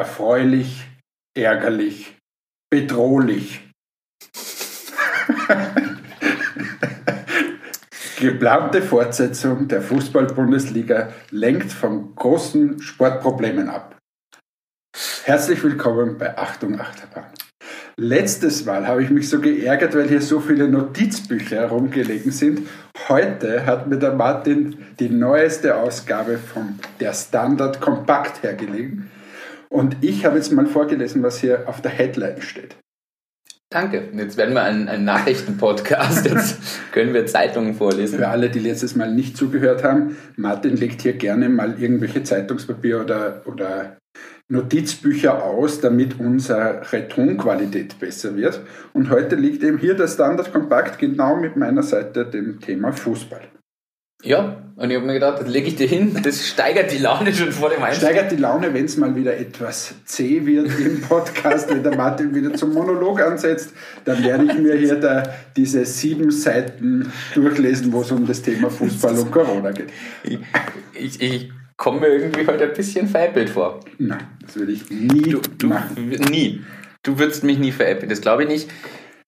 erfreulich, ärgerlich, bedrohlich. Geplante Fortsetzung der Fußball-Bundesliga lenkt von großen Sportproblemen ab. Herzlich willkommen bei Achtung Achterbahn. Letztes Mal habe ich mich so geärgert, weil hier so viele Notizbücher herumgelegen sind. Heute hat mir der Martin die neueste Ausgabe von der Standard Kompakt hergelegen. Und ich habe jetzt mal vorgelesen, was hier auf der Headline steht. Danke. Jetzt werden wir ein, ein Nachrichtenpodcast. Jetzt können wir Zeitungen vorlesen. Für alle, die letztes Mal nicht zugehört haben, Martin legt hier gerne mal irgendwelche Zeitungspapier oder, oder Notizbücher aus, damit unsere Tonqualität besser wird. Und heute liegt eben hier der Standard Kompakt genau mit meiner Seite dem Thema Fußball. Ja, und ich habe mir gedacht, das lege ich dir hin, das steigert die Laune schon vor dem Einstieg. Steigert die Laune, wenn es mal wieder etwas zäh wird im Podcast, wenn der Martin wieder zum Monolog ansetzt, dann werde ich mir hier da diese sieben Seiten durchlesen, wo es um das Thema Fußball und Corona geht. Ich, ich, ich komme mir irgendwie heute ein bisschen veräppelt vor. Nein, das würde ich nie du, du, machen. Nie. Du würdest mich nie veräppeln, das glaube ich nicht.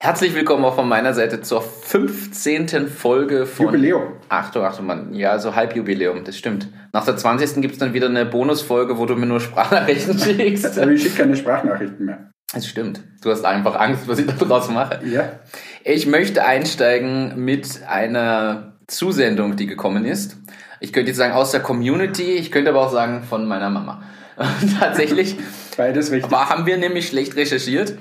Herzlich willkommen auch von meiner Seite zur 15. Folge von. Jubiläum. Achtung, Achtung, Mann. Ja, so Halbjubiläum, das stimmt. Nach der 20. gibt es dann wieder eine Bonusfolge, wo du mir nur Sprachnachrichten schickst. Aber ich schicke keine Sprachnachrichten mehr. Das stimmt. Du hast einfach Angst, was ich da draus mache. Ja. Ich möchte einsteigen mit einer Zusendung, die gekommen ist. Ich könnte jetzt sagen aus der Community, ich könnte aber auch sagen von meiner Mama. Tatsächlich. Beides richtig. Aber haben wir nämlich schlecht recherchiert.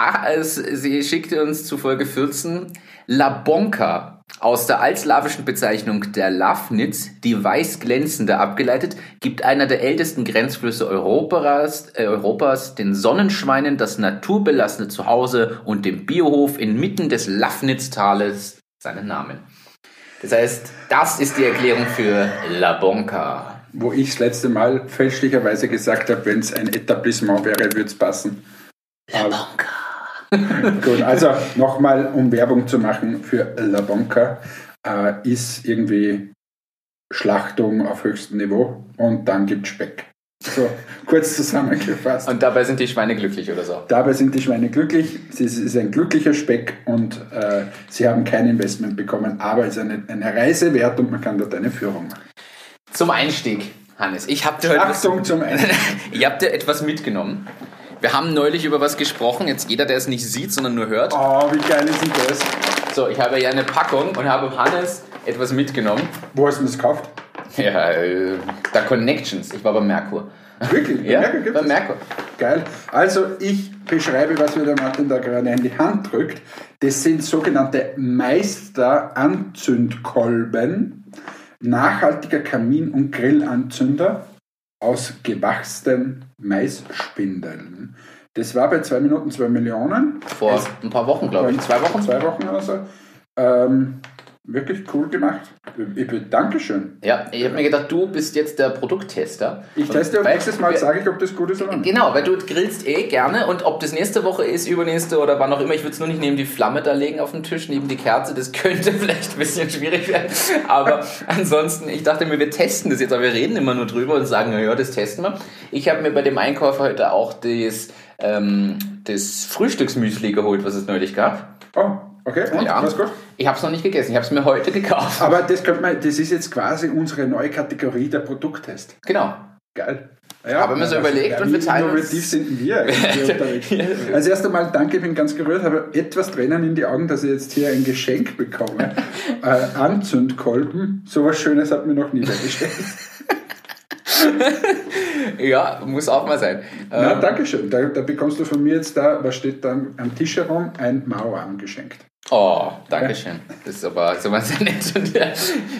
Ach, es, sie schickte uns zu Folge 14 La Bonka aus der altslawischen Bezeichnung der Lafnitz, die weiß glänzende abgeleitet, gibt einer der ältesten Grenzflüsse Europas, äh, Europas den Sonnenschweinen das naturbelassene Zuhause und dem Biohof inmitten des Lafnitztales seinen Namen. Das heißt, das ist die Erklärung für La Bonka. Wo ich das letzte Mal fälschlicherweise gesagt habe, wenn es ein Etablissement wäre, würde es passen. La Bonka. Gut, also nochmal, um Werbung zu machen für La Bonca, äh, ist irgendwie Schlachtung auf höchstem Niveau und dann gibt es Speck. So, kurz zusammengefasst. Und dabei sind die Schweine glücklich oder so? Dabei sind die Schweine glücklich. Es ist ein glücklicher Speck und äh, sie haben kein Investment bekommen, aber es ist eine, eine Reise wert und man kann dort eine Führung machen. Zum Einstieg, Hannes. Ich habe dir, Schlachtung zum Einstieg. ich hab dir etwas mitgenommen. Wir haben neulich über was gesprochen, jetzt jeder, der es nicht sieht, sondern nur hört. Oh, wie geil ist denn das? So, ich habe hier eine Packung und habe Hannes etwas mitgenommen. Wo hast du das gekauft? Ja, äh, da Connections. Ich war bei Merkur. Wirklich? Bei ja, Merkur gibt bei Merkur. Geil. Also ich beschreibe, was mir der Martin da gerade in die Hand drückt. Das sind sogenannte Meister-Anzündkolben, nachhaltiger Kamin- und Grillanzünder aus gewachsenen Maisspindeln. Das war bei 2 Minuten 2 Millionen. Vor es, ein paar Wochen, glaube ich. Zwei Wochen? Zwei Wochen oder so. Ähm, wirklich cool gemacht. Dankeschön. Ja, ich habe mir gedacht, du bist jetzt der Produkttester. Ich teste und nächstes Mal sage ich, ob das gut ist oder nicht. Genau, weil du grillst eh gerne und ob das nächste Woche ist, übernächste oder wann auch immer, ich würde es nur nicht neben die Flamme da legen auf den Tisch, neben die Kerze, das könnte vielleicht ein bisschen schwierig werden. Aber ansonsten, ich dachte mir, wir testen das jetzt, aber wir reden immer nur drüber und sagen, naja, das testen wir. Ich habe mir bei dem Einkäufer heute auch das, ähm, das Frühstücksmüsli geholt, was es neulich gab. Oh. Okay, und? Ja. Alles gut? Ich habe es noch nicht gegessen, ich habe es mir heute gekauft. Aber das, könnte man, das ist jetzt quasi unsere neue Kategorie der Produkttest. Genau. Geil. Ja, haben wir so überlegt ja, und wir teilen innovativ sind wir unterwegs. also erst einmal danke, ich bin ganz gerührt, habe etwas Tränen in die Augen, dass ich jetzt hier ein Geschenk bekomme. äh, Anzündkolben, sowas Schönes hat mir noch nie bestellt. ja, muss auch mal sein. Na, ähm, danke schön. Da, da, bekommst du von mir jetzt da, was steht dann am Tisch herum, ein Mauerarm geschenkt. Oh, danke schön. Das ist aber so was nett.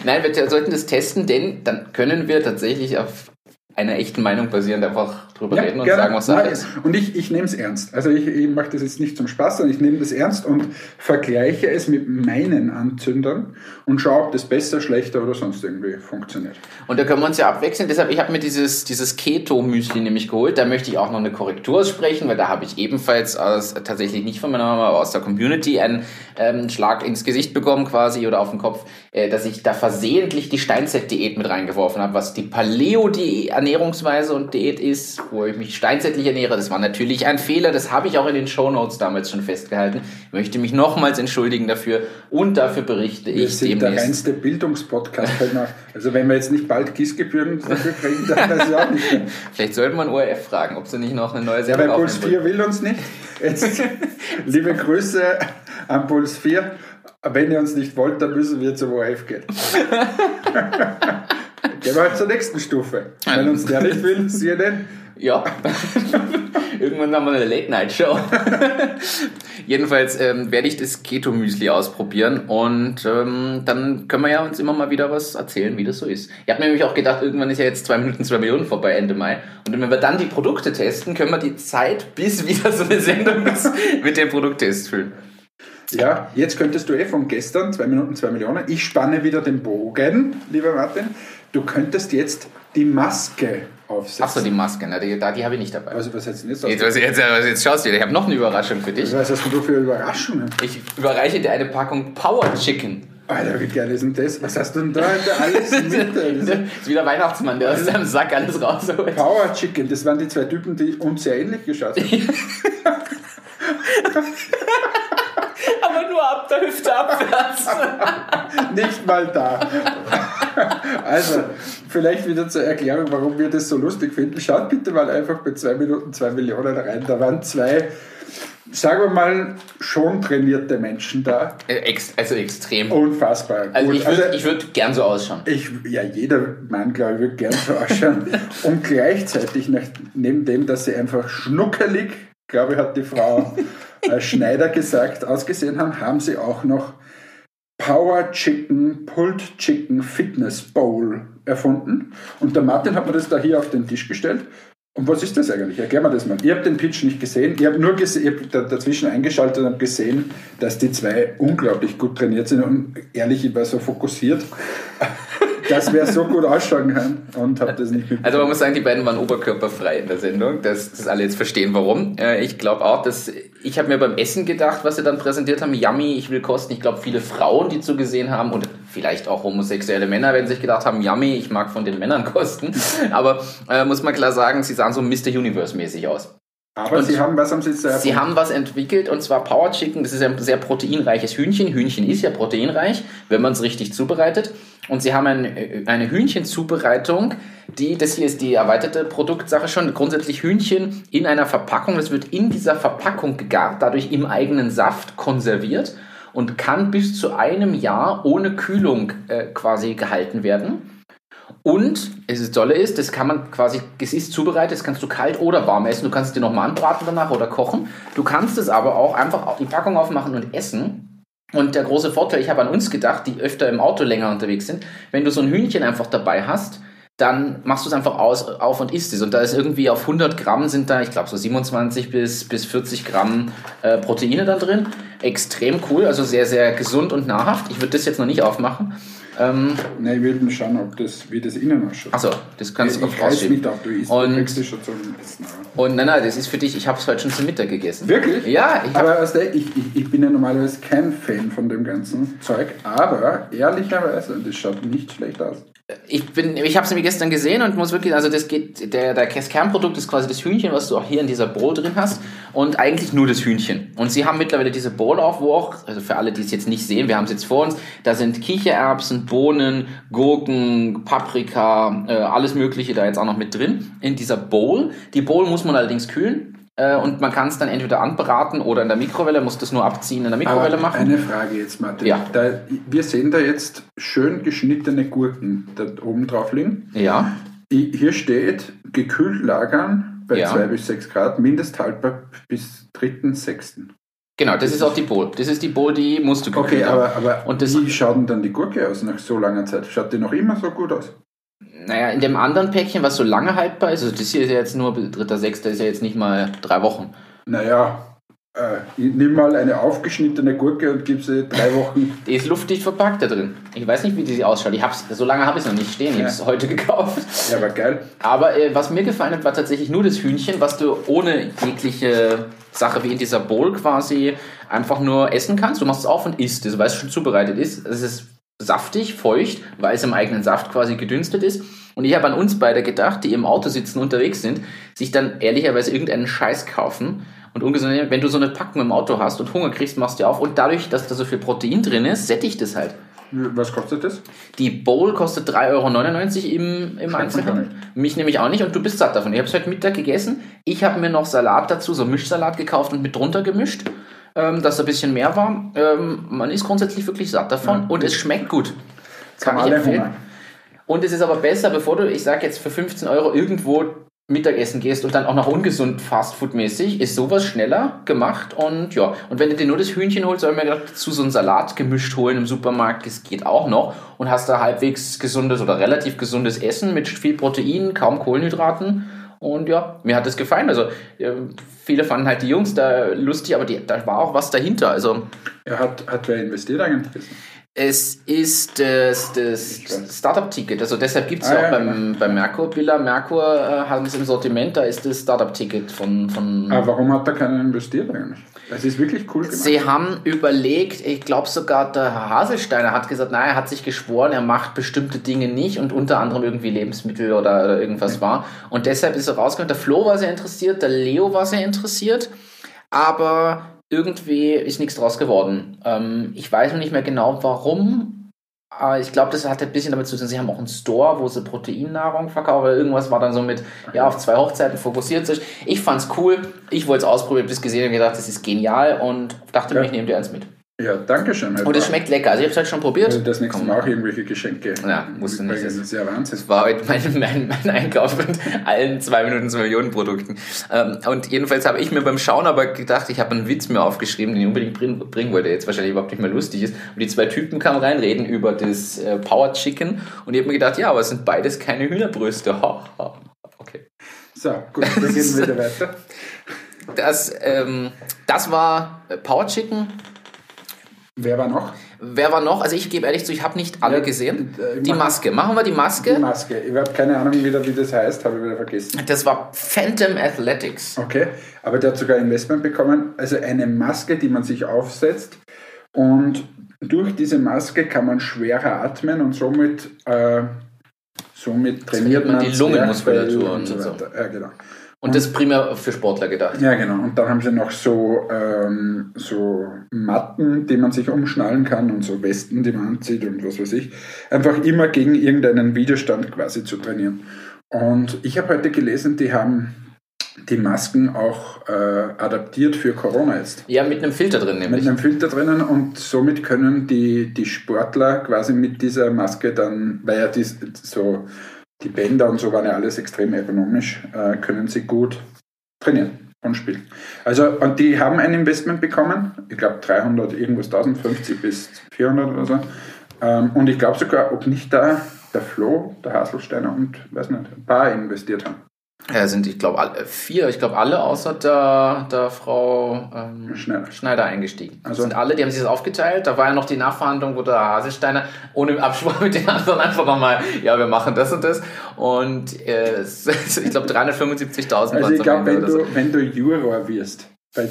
Nein, wir sollten das testen, denn dann können wir tatsächlich auf einer echten Meinung basierend einfach drüber ja, reden und gerne. sagen, was Sache ist. Und ich, ich nehme es ernst. Also ich, ich mache das jetzt nicht zum Spaß, sondern ich nehme das ernst und vergleiche es mit meinen Anzündern und schaue, ob das besser, schlechter oder sonst irgendwie funktioniert. Und da können wir uns ja abwechseln. Deshalb, ich habe mir dieses, dieses Keto-Müsli nämlich geholt. Da möchte ich auch noch eine Korrektur sprechen, weil da habe ich ebenfalls aus, tatsächlich nicht von meiner Mama, aber aus der Community einen ähm, Schlag ins Gesicht bekommen quasi oder auf den Kopf, äh, dass ich da versehentlich die Steinzeit-Diät mit reingeworfen habe, was die Paleo-Ernährung Ernährungsweise und Diät ist, wo ich mich steinzeitlich ernähre. Das war natürlich ein Fehler, das habe ich auch in den Show Notes damals schon festgehalten. Ich möchte mich nochmals entschuldigen dafür und dafür berichte Wir ich sind demnächst. der reinste Bildungspodcast. Also wenn wir jetzt nicht bald KISS-Gebühren dafür kriegen, dann weiß ich auch nicht mehr. Vielleicht sollte man ORF fragen, ob sie nicht noch eine neue Ja, Sendung weil Puls aufnehmen wollen. 4 will uns nicht. Jetzt, liebe Grüße an Puls 4. Wenn ihr uns nicht wollt, dann müssen wir zum ORF gehen. Gehen wir halt zur nächsten Stufe. Wenn uns der nicht will, CNN. Ja. Irgendwann haben wir eine Late-Night-Show. Jedenfalls ähm, werde ich das Keto-Müsli ausprobieren und ähm, dann können wir ja uns immer mal wieder was erzählen, wie das so ist. Ich habe mir nämlich auch gedacht, irgendwann ist ja jetzt zwei Minuten, zwei Millionen vorbei, Ende Mai. Und wenn wir dann die Produkte testen, können wir die Zeit, bis wieder so eine Sendung ist, mit dem Produkttest füllen. Ja, jetzt könntest du eh von gestern, 2 Minuten, 2 Millionen. Ich spanne wieder den Bogen, lieber Martin. Du könntest jetzt die Maske aufsetzen. Achso, die Maske, ne? die, die habe ich nicht dabei. Also was jetzt nicht Jetzt, was- jetzt, jetzt schaust du dir, ich habe noch eine Überraschung für dich. Was hast du für Überraschungen? Ich überreiche dir eine Packung Power Chicken. Alter, wie geil ist denn das? Was hast du denn da Alter, alles mit? Das ist wie der Weihnachtsmann, der aus seinem Sack alles rausholt. Power Chicken, das waren die zwei Typen, die uns sehr ähnlich geschaut haben. Aber nur ab der Hüfte abwärts. Nicht mal da. Also, vielleicht wieder zur Erklärung, warum wir das so lustig finden. Schaut bitte mal einfach bei 2 Minuten 2 Millionen rein. Da waren zwei, sagen wir mal, schon trainierte Menschen da. Äh, also extrem. Unfassbar. Also gut. ich würde ich würd gern so ausschauen. Ich, ja, jeder Mann, glaube ich, würde gern so ausschauen. Und gleichzeitig, nach, neben dem, dass sie einfach schnuckelig, glaube ich, hat die Frau äh, Schneider gesagt, ausgesehen haben, haben sie auch noch Power Chicken, Pulled Chicken Fitness Bowl erfunden. Und der Martin hat mir das da hier auf den Tisch gestellt. Und was ist das eigentlich? Erklär mir das mal. Ich habe den Pitch nicht gesehen. Ich habe nur gese ich hab da, dazwischen eingeschaltet und habe gesehen, dass die zwei unglaublich gut trainiert sind. Und ehrlich, ich war so fokussiert, dass wir so gut ausschauen können und habe das nicht mitbekommen. Also man muss sagen, die beiden waren oberkörperfrei in der Sendung, dass, dass alle jetzt verstehen, warum. Äh, Ich glaube auch, dass ich habe mir beim Essen gedacht, was sie dann präsentiert haben, yummy, ich will kosten. Ich glaube, viele Frauen, die zugesehen haben und vielleicht auch homosexuelle Männer, werden sich gedacht haben, yummy, ich mag von den Männern kosten. Aber äh, muss man klar sagen, sie sahen so Mr. Universe mäßig aus. Aber und sie haben was am Sitz Sie haben was entwickelt und zwar Power Chicken. Das ist ein sehr proteinreiches Hühnchen. Hühnchen ist ja proteinreich, wenn man es richtig zubereitet. Und sie haben ein, äh, eine Hühnchenzubereitung, die, das hier ist die erweiterte Produktsache schon, grundsätzlich Hühnchen in einer Verpackung. Das wird in dieser Verpackung gegart, dadurch im eigenen Saft konserviert und kann bis zu einem Jahr ohne Kühlung äh, quasi gehalten werden. Und es ist Tolle ist, das kann man quasi, es ist zubereitet, das kannst du kalt oder warm essen. Du kannst es dir nochmal anbraten danach oder kochen. Du kannst es aber auch einfach die Packung aufmachen und essen. Und der große Vorteil, ich habe an uns gedacht, die öfter im Auto länger unterwegs sind, wenn du so ein Hühnchen einfach dabei hast, dann machst du es einfach aus, auf und isst es. Und da ist irgendwie auf 100 Gramm sind da, ich glaube, so 27 bis, bis 40 Gramm äh, Proteine da drin. Extrem cool, also sehr, sehr gesund und nahrhaft. Ich würde das jetzt noch nicht aufmachen. Ähm, Nein, ich will mal schauen, ob das, wie das innen ausschaut. achso, das kannst ich du ich auch weiß nicht, ob du isst. Und- du schon zum Essen. aber- Und nein, nein, das ist für dich, ich habe es heute schon zum Mittag gegessen. Wirklich? Ja, ich Aber weißt du, ich, ich, ich bin ja normalerweise kein Fan von dem ganzen Zeug, aber ehrlicherweise, das schaut nicht schlecht aus. Ich bin, ich habe es nämlich gestern gesehen und muss wirklich, also das geht, der, der Kernprodukt ist quasi das Hühnchen, was du auch hier in dieser Bowl drin hast und eigentlich nur das Hühnchen. Und sie haben mittlerweile diese Bowl auch, wo auch, also für alle, die es jetzt nicht sehen, wir haben es jetzt vor uns, da sind Kichererbsen, Bohnen, Gurken, Paprika, äh, alles mögliche da jetzt auch noch mit drin in dieser Bowl. Die Bowl muss man allerdings kühlen. Äh, Und man kann es dann entweder anbraten oder in der Mikrowelle, muss das nur abziehen in der Mikrowelle Aber machen. eine Frage jetzt, Martin. Ja. Da, wir sehen da jetzt schön geschnittene Gurken da oben drauf liegen. Ja, Hier steht, gekühlt lagern bei Ja. 2 bis 6 Grad, mindesthaltbar bis 3.6. genau, das ist auch die Bowl. Das ist die Bowl, die musst du Okay, gekühlt haben. aber, aber Und das- wie schaut denn dann die Gurke aus nach so langer Zeit? Schaut die noch immer so gut aus? Naja, in dem anderen Päckchen, was so lange haltbar ist, also das hier ist ja jetzt nur dritter, sechster, ist ja jetzt nicht mal drei Wochen. Naja, äh, ich nimm mal eine aufgeschnittene Gurke und gib sie drei Wochen. Die ist luftdicht verpackt da drin. Ich weiß nicht, wie die ausschaut. Ich hab's, so lange habe ich es noch nicht stehen. Ich habe es heute gekauft. Ja, aber geil. Aber äh, was mir gefallen hat, war tatsächlich nur das Hühnchen, was du ohne jegliche Sache wie in dieser Bowl quasi einfach nur essen kannst. Du machst es auf und isst es, weil es schon zubereitet ist. Es ist saftig, feucht, weil es im eigenen Saft quasi gedünstet ist. Und ich habe an uns beide gedacht, die im Auto sitzen, unterwegs sind, sich dann ehrlicherweise irgendeinen Scheiß kaufen und ungesund, wenn du so eine Packung im Auto hast und Hunger kriegst, machst du auf und dadurch, dass da so viel Protein drin ist, sättigt es halt. Was kostet das? Die Bowl kostet 3,99 Euro im, im Einzelhandel. Mich nämlich auch nicht und du bist satt davon. Ich habe es heute Mittag gegessen. Ich habe mir noch Salat dazu, so Mischsalat gekauft und mit drunter gemischt, ähm, dass ein bisschen mehr war. Ähm, man ist grundsätzlich wirklich satt davon ja. und es schmeckt gut. Kann ich empfehlen. Und es ist aber besser, bevor du, ich sage jetzt für 15 Euro irgendwo Mittagessen gehst und dann auch noch ungesund Fastfood-mäßig, ist sowas schneller gemacht und ja. Und wenn du dir nur das Hühnchen holst, soll man dazu so einen Salat gemischt holen im Supermarkt, das geht auch noch und hast da halbwegs gesundes oder relativ gesundes Essen mit viel Protein, kaum Kohlenhydraten und ja, mir hat das gefallen. Also viele fanden halt die Jungs da lustig, aber die, da war auch was dahinter. Also er hat, hat wer investiert eigentlich? Es ist das, das Startup-Ticket. Also deshalb gibt es ah, ja auch ja, beim, genau. beim Merkur Villa. Merkur äh, haben es im Sortiment, da ist das Startup-Ticket von, von. Aber warum hat da keiner investiert eigentlich? Es ist wirklich cool gemacht. Sie haben überlegt, ich glaube sogar der Herr Haselsteiner hat gesagt, naja, er hat sich geschworen, er macht bestimmte Dinge nicht und unter anderem irgendwie Lebensmittel oder, oder irgendwas ja. war. Und deshalb ist er rausgekommen. Der Flo war sehr interessiert, der Leo war sehr interessiert, aber irgendwie ist nichts draus geworden. Ähm, ich weiß noch nicht mehr genau warum, aber ich glaube, das hat ein bisschen damit zu tun, sie haben auch einen Store, wo sie Proteinnahrung verkaufen, oder irgendwas war dann so mit, ja, auf zwei Hochzeiten fokussiert sich. Ich fand's cool, ich wollte es ausprobieren, bis gesehen und gedacht, das ist genial und dachte ja. mir, ich nehme dir eins mit. Ja, danke schön. Und es schmeckt lecker. Also ich habe es halt schon probiert. Also das nächste Mal auch irgendwelche Geschenke. Ja, musste nicht. Das ist ja Wahnsinn. Das war heute mein, mein, mein Einkauf mit allen zwei Minuten zwei Millionen Produkten. Ähm, und jedenfalls habe ich mir beim Schauen aber gedacht, ich habe einen Witz mir aufgeschrieben, den ich unbedingt bringen, wollte, der jetzt wahrscheinlich überhaupt nicht mehr lustig ist. Und die zwei Typen kamen rein, reden über das äh, Power Chicken. Und ich habe mir gedacht, ja, aber es sind beides keine Hühnerbrüste. okay. So, gut, dann gehen wir wieder weiter. Das, ähm, das war Power Chicken Wer war noch? Wer war noch? Also ich gebe ehrlich zu, ich habe nicht alle ja, gesehen. Äh, die Maske. Machen wir die Maske? Die Maske. Ich habe keine Ahnung wieder, wie das heißt, habe ich wieder vergessen. Das war Phantom Athletics. Okay, aber der hat sogar Investment bekommen. Also eine Maske, die man sich aufsetzt und durch diese Maske kann man schwerer atmen und somit, äh, somit trainiert man, die Lungenmuskulatur und, und so weiter. Ja, genau. Und das primär für Sportler gedacht. Ja, genau. Und dann haben sie noch so, ähm, so Matten, die man sich umschnallen kann und so Westen, die man anzieht und was weiß ich. Einfach immer gegen irgendeinen Widerstand quasi zu trainieren. Und ich habe heute gelesen, die haben die Masken auch äh, adaptiert für Corona jetzt. Ja, mit einem Filter drin nämlich. Mit einem Filter drinnen und somit können die, die Sportler quasi mit dieser Maske dann, weil ja die so die Bänder und so waren ja alles extrem ergonomisch, äh, können sie gut trainieren und spielen. Also, und die haben ein Investment bekommen, ich glaube 300, irgendwas 1050 bis 400 oder so. Ähm, und ich glaube sogar, ob nicht da der Flo, der Haselsteiner und, weiß nicht, ein paar investiert haben. Ja, sind, ich glaube, vier, ich glaube, alle außer der, der Frau ähm, Schneider. Schneider eingestiegen. Also sind alle, die haben sich das aufgeteilt. Da war ja noch die Nachverhandlung, wo der Haselsteiner ohne Absprache mit den anderen einfach nochmal, ja, wir machen das und das. Und äh, ich glaube, 375.000 Also ich glaube, wenn, du, wenn du Juror wirst, bei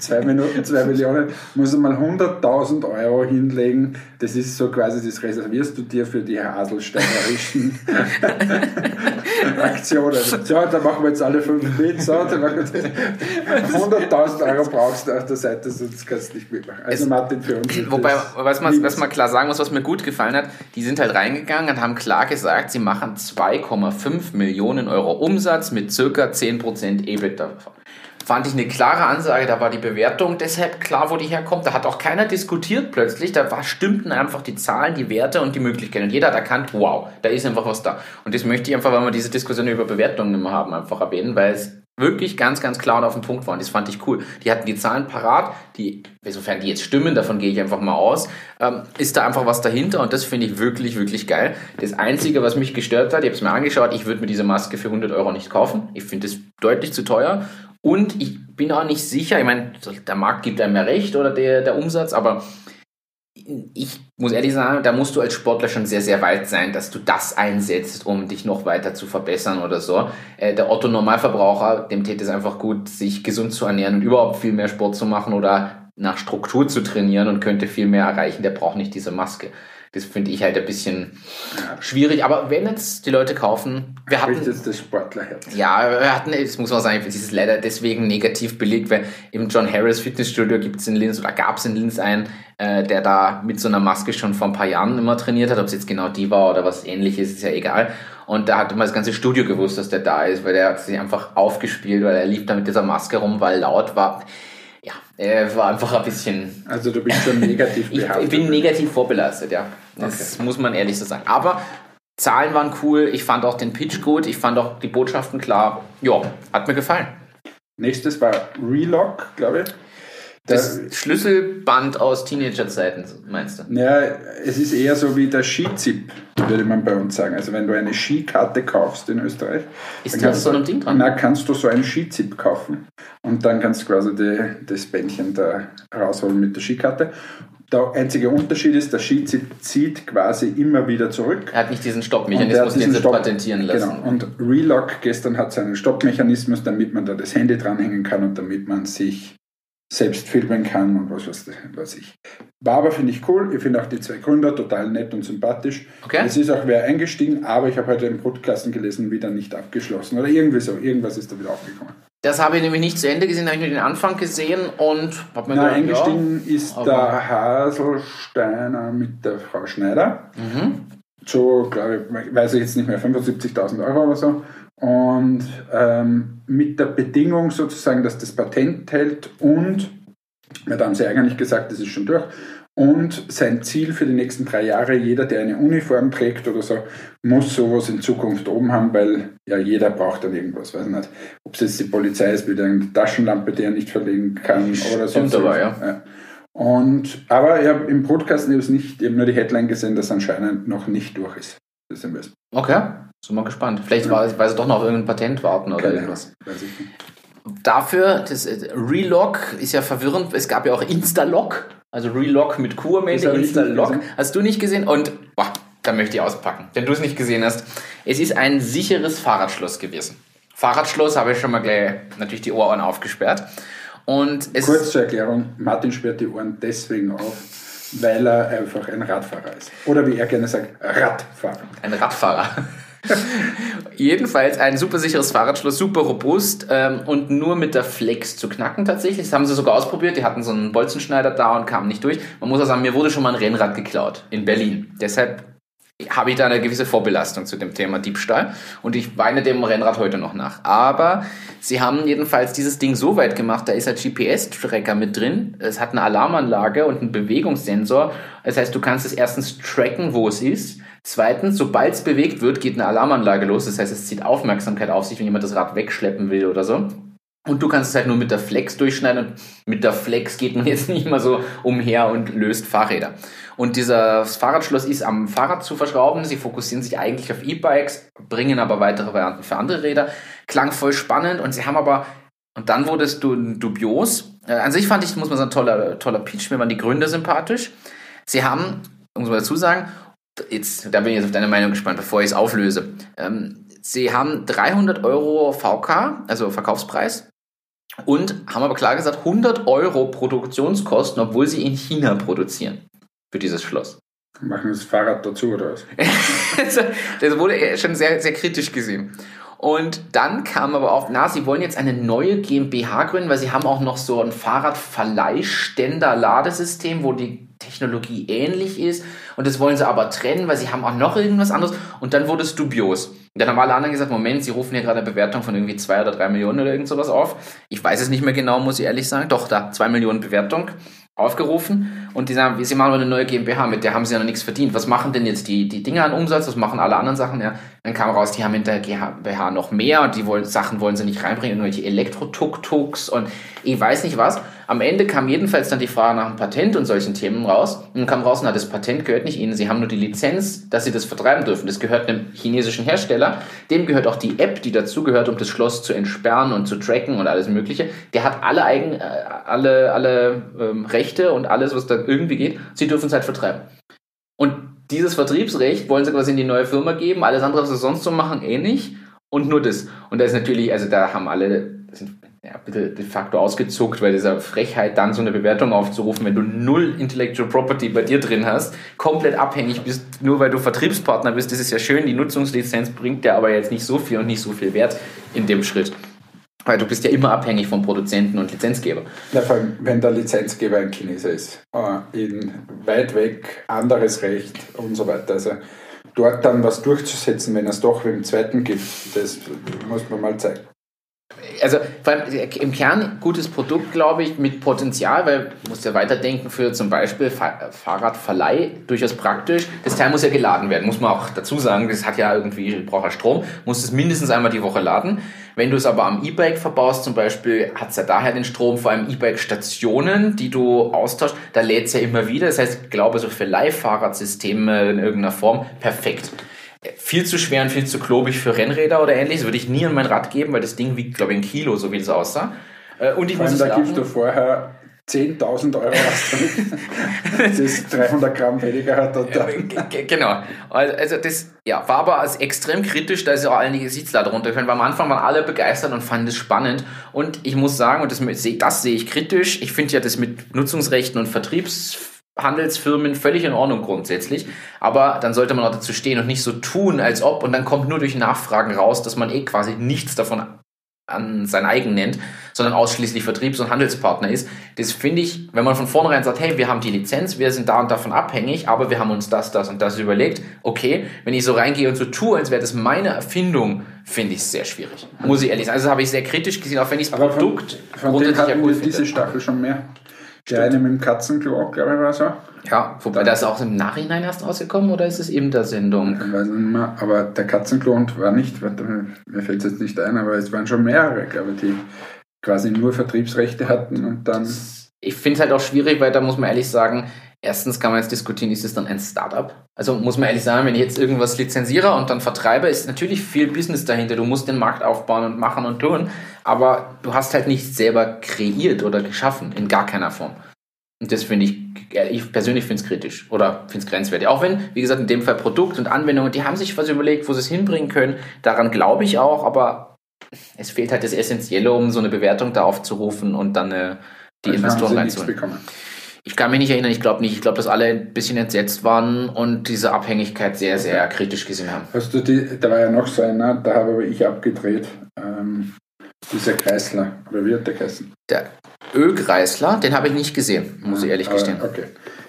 zwei Minuten, zwei Millionen, muss er mal 100.000 Euro hinlegen. Das ist so quasi, das reservierst du dir für die haselsteinerischen Aktionen. So, da machen wir jetzt alle fünf mit. So, 100.000 Euro brauchst du auf der Seite, sonst kannst du nicht mitmachen. Also Martin, für uns. Wobei, was man, was man klar sagen muss, was mir gut gefallen hat, die sind halt reingegangen und haben klar gesagt, sie machen 2,5 Millionen Euro Umsatz mit circa 10% EBITDA fand ich eine klare Ansage. Da war die Bewertung deshalb klar, wo die herkommt. Da hat auch keiner diskutiert plötzlich. Da war, stimmten einfach die Zahlen, die Werte und die Möglichkeiten. Und jeder hat erkannt, wow, da ist einfach was da. Und das möchte ich einfach, weil wir diese Diskussion über Bewertungen immer haben, einfach erwähnen, weil es wirklich ganz, ganz klar und auf den Punkt waren. Das fand ich cool. Die hatten die Zahlen parat, die, insofern die jetzt stimmen, davon gehe ich einfach mal aus, ähm, ist da einfach was dahinter und das finde ich wirklich, wirklich geil. Das Einzige, was mich gestört hat, ich habe es mir angeschaut, ich würde mir diese Maske für 100 Euro nicht kaufen. Ich finde es deutlich zu teuer und ich bin auch nicht sicher, ich meine, der Markt gibt einem ja recht oder der, der Umsatz, aber ich muss ehrlich sagen, da musst du als Sportler schon sehr, sehr weit sein, dass du das einsetzt, um dich noch weiter zu verbessern oder so. Äh, der Otto-Normalverbraucher, dem täte es einfach gut, sich gesund zu ernähren und überhaupt viel mehr Sport zu machen oder nach Struktur zu trainieren und könnte viel mehr erreichen. Der braucht nicht diese Maske. Das finde ich halt ein bisschen schwierig. Aber wenn jetzt die Leute kaufen, wir hatten. jetzt das Sportlerherz. Ja, wir hatten, das muss man sagen, dieses leider deswegen negativ belegt, weil im John Harris Fitnessstudio gibt es in Linz oder gab es in Linz einen, äh, der da mit so einer Maske schon vor ein paar Jahren immer trainiert hat. Ob es jetzt genau die war oder was ähnliches, ist ja egal. Und da hat immer das ganze Studio gewusst, dass der da ist, weil der hat sich einfach aufgespielt, weil er lief da mit dieser Maske rum, weil laut war. Ja, er war einfach ein bisschen. Also du bist schon negativ ich, ich bin negativ vorbelastet, ja. Das okay. muss man ehrlich so sagen. Aber Zahlen waren cool, ich fand auch den Pitch gut, ich fand auch die Botschaften klar. Ja, hat mir gefallen. Nächstes war Relock, glaube ich. Das da, Schlüsselband aus Teenagerzeiten, meinst du? Ja, es ist eher so wie der Skizip, würde man bei uns sagen. Also wenn du eine Skikarte kaufst in Österreich, ist da so ein Ding dran? Na, kannst du so einen Skizip kaufen und dann kannst du quasi die, das Bändchen da rausholen mit der Skikarte. Der einzige Unterschied ist, der Skizip zieht quasi immer wieder zurück. Er hat nicht diesen Stoppmechanismus, den sie Stopp, patentieren lassen. Genau. Und Relock gestern hat seinen Stoppmechanismus, damit man da das Handy dranhängen kann und damit man sich selbst filmen kann und was weiß ich. War aber, finde ich cool. Ich finde auch die zwei Gründer total nett und sympathisch. Okay. Es ist auch wer eingestiegen, aber ich habe heute im Podcasten gelesen, wieder nicht abgeschlossen. Oder irgendwie so. Irgendwas ist da wieder aufgekommen. Das habe ich nämlich nicht zu Ende gesehen, habe ich nur den Anfang gesehen und habe mir Na, gedacht, eingestiegen ja, ist der Haselsteiner mit der Frau Schneider. Mhm. So, glaube ich, weiß ich jetzt nicht mehr, 75.000 Euro oder so. Und ähm, mit der Bedingung sozusagen, dass das Patent hält und, ja, da haben sie eigentlich gesagt, das ist schon durch, und sein Ziel für die nächsten drei Jahre, jeder, der eine Uniform trägt oder so, muss sowas in Zukunft oben haben, weil ja jeder braucht dann irgendwas. Weiß nicht, ob es jetzt die Polizei ist mit einer Taschenlampe, die er nicht verlegen kann oder so. Aber, ja. ja. Und, aber ich habe im Podcast nicht, eben nur die Headline gesehen, dass anscheinend noch nicht durch ist. Das Investment. Okay. Sind wir gespannt. Vielleicht ja. weil sie doch noch auf irgendein Patent warten oder Keine irgendwas. Dafür, das äh, Relock ist ja verwirrend. Es gab ja auch Instalock, also Relock mit Q am Ende. Hast du nicht gesehen? Und boah, da möchte ich auspacken, wenn du es nicht gesehen hast. Es ist ein sicheres Fahrradschloss gewesen. Fahrradschloss habe ich schon mal gleich natürlich die Ohren aufgesperrt. Und es Kurz zur Erklärung, Martin sperrt die Ohren deswegen auf, weil er einfach ein Radfahrer ist. Oder wie er gerne sagt, Radfahrer. Ein Radfahrer. Jedenfalls ein super sicheres Fahrradschloss, super robust ähm, und nur mit der Flex zu knacken tatsächlich. Das haben sie sogar ausprobiert. Die hatten so einen Bolzenschneider da und kamen nicht durch. Man muss auch sagen, mir wurde schon mal ein Rennrad geklaut in Berlin. Deshalb habe ich da eine gewisse Vorbelastung zu dem Thema Diebstahl und ich weine dem Rennrad heute noch nach. Aber sie haben jedenfalls dieses Ding so weit gemacht, da ist ein GPS-Tracker mit drin, es hat eine Alarmanlage und einen Bewegungssensor. Das heißt, du kannst es erstens tracken, wo es ist Zweitens, sobald es bewegt wird, geht eine Alarmanlage los. Das heißt, es zieht Aufmerksamkeit auf sich, wenn jemand das Rad wegschleppen will oder so. Und du kannst es halt nur mit der Flex durchschneiden. Und mit der Flex geht man jetzt nicht mal so umher und löst Fahrräder. Und dieses Fahrradschloss ist am Fahrrad zu verschrauben. Sie fokussieren sich eigentlich auf E-Bikes, bringen aber weitere Varianten für andere Räder. Klang voll spannend und sie haben aber, und dann wurde es dubios. Äh, an sich fand ich, muss man sagen, toller, toller Pitch. Mir waren die Gründer sympathisch. Sie haben, muss man dazu sagen, jetzt, da bin ich jetzt auf deine Meinung gespannt, bevor ich es auflöse. Ähm, sie haben 300 Euro VK, also Verkaufspreis, und haben aber klar gesagt 100 Euro Produktionskosten, obwohl sie in China produzieren für dieses Schloss. Machen das Fahrrad dazu oder was? das wurde schon sehr, sehr kritisch gesehen. Und dann kam aber auch, na, sie wollen jetzt eine neue GmbH gründen, weil sie haben auch noch so ein Fahrradverleihständer-Ladesystem, wo die Technologie ähnlich ist und das wollen sie aber trennen, weil sie haben auch noch irgendwas anderes und dann wurde es dubios. Und dann haben alle anderen gesagt, Moment, sie rufen hier gerade eine Bewertung von irgendwie zwei oder drei Millionen oder irgend sowas auf. Ich weiß es nicht mehr genau, muss ich ehrlich sagen. Doch, da, zwei Millionen Bewertung aufgerufen und die sagen, sie machen eine neue GmbH, mit der haben sie ja noch nichts verdient. Was machen denn jetzt die, die Dinge an Umsatz? Was machen alle anderen Sachen? Ja, dann kam raus, die haben in der GmbH noch mehr und die wollen, Sachen wollen sie nicht reinbringen, irgendwelche Elektro-Tuk-Tuks und ich weiß nicht was. Am Ende kam jedenfalls dann die Frage nach einem Patent und solchen Themen raus. Und dann kam raus, na, das Patent gehört nicht Ihnen. Sie haben nur die Lizenz, dass Sie das vertreiben dürfen. Das gehört einem chinesischen Hersteller. Dem gehört auch die App, die dazugehört, um das Schloss zu entsperren und zu tracken und alles Mögliche. Der hat alle eigen, äh, alle, alle ähm, Rechte und alles, was da irgendwie geht. Sie dürfen es halt vertreiben. Und dieses Vertriebsrecht wollen sie quasi in die neue Firma geben. Alles andere, was sie sonst so machen, eh nicht. Und nur das. Und da ist natürlich, also da haben alle, ja, bitte de facto ausgezuckt, weil dieser Frechheit dann so eine Bewertung aufzurufen, wenn du null Intellectual Property bei dir drin hast, komplett abhängig bist, nur weil du Vertriebspartner bist, das ist ja schön, die Nutzungslizenz bringt dir aber jetzt nicht so viel und nicht so viel Wert in dem Schritt. Weil du bist ja immer abhängig vom Produzenten und Lizenzgeber. Ja, vor allem, wenn der Lizenzgeber ein Chineser ist, äh, in weit weg, anderes Recht und so weiter. Also dort dann was durchzusetzen, wenn es doch im zweiten gibt, das muss man mal zeigen also vor allem im Kern gutes Produkt, glaube ich, mit Potenzial, weil du musst ja weiterdenken für zum Beispiel Fahrradverleih, durchaus praktisch. Das Teil muss ja geladen werden, muss man auch dazu sagen. Das hat ja irgendwie, braucht ja Strom, muss es mindestens einmal die Woche laden. Wenn du es aber am E-Bike verbaust, zum Beispiel, hat es ja daher den Strom, vor allem E-Bike-Stationen, die du austauschst, da lädt es ja immer wieder. Das heißt, ich glaube, so für Leihfahrradsysteme in irgendeiner Form perfekt viel zu schwer und viel zu klobig für Rennräder oder ähnliches. Würde ich nie an mein Rad geben, weil das Ding wiegt, glaube ich, ein Kilo, so wie das aussah. Äh, und ich Vor allem, muss da gibst du vorher 10.000 Euro aus, das 300 Gramm weniger hat. genau. Also das ja, war aber als extrem kritisch, da ist ja auch einige Sitzlader runtergefallen, weil am Anfang waren alle begeistert und fanden es spannend. Und ich muss sagen, und das, das sehe ich kritisch, ich finde ja das mit Nutzungsrechten und Vertriebs Handelsfirmen völlig in Ordnung grundsätzlich, aber dann sollte man auch dazu stehen und nicht so tun, als ob und dann kommt nur durch Nachfragen raus, dass man eh quasi nichts davon an sein eigen nennt, sondern ausschließlich Vertriebs- und Handelspartner ist. Das finde ich, wenn man von vornherein sagt, hey, wir haben die Lizenz, wir sind da und davon abhängig, aber wir haben uns das, das und das überlegt. Okay, wenn ich so reingehe und so tue, als wäre das meine Erfindung, finde ich es sehr schwierig. Muss ich ehrlich sagen. Also habe ich sehr kritisch gesehen, auch wenn ich das Produkt von, von grundsätzlich ja cool diese Staffel schon mehr. Der eine mit dem Katzenklo, glaube ich, war so. Ja, wobei das auch im Nachhinein erst rausgekommen oder ist es eben der Sendung? Ich weiß nicht mehr, aber der Katzenklo war nicht, mir fällt es jetzt nicht ein, aber es waren schon mehrere, glaube ich, die quasi nur Vertriebsrechte hatten und dann. Ich finde es halt auch schwierig, weil da muss man ehrlich sagen, erstens kann man jetzt diskutieren, ist es dann ein Startup? Also muss man ehrlich sagen, wenn ich jetzt irgendwas lizenziere und dann vertreibe, ist natürlich viel Business dahinter. Du musst den Markt aufbauen und machen und tun, aber du hast halt nicht selber kreiert oder geschaffen, in gar keiner Form. Und das finde ich, ich persönlich finde es kritisch oder finde es grenzwertig. Auch wenn, wie gesagt, in dem Fall Produkt und Anwendungen, die haben sich was überlegt, wo sie es hinbringen können. Daran glaube ich auch, aber es fehlt halt das Essentielle, um so eine Bewertung da aufzurufen und dann äh, die Investoren reinzuholen. Ich kann mich nicht erinnern, ich glaube nicht. Ich glaube, dass alle ein bisschen entsetzt waren und diese Abhängigkeit sehr, sehr okay. kritisch gesehen haben. Hast du die, da war ja noch so einer, da habe aber ich abgedreht. Ähm, dieser Kreisler, oder wie hat der geheißen? Der Ölkreisler, den habe ich nicht gesehen, muss ich ehrlich gestehen. Okay.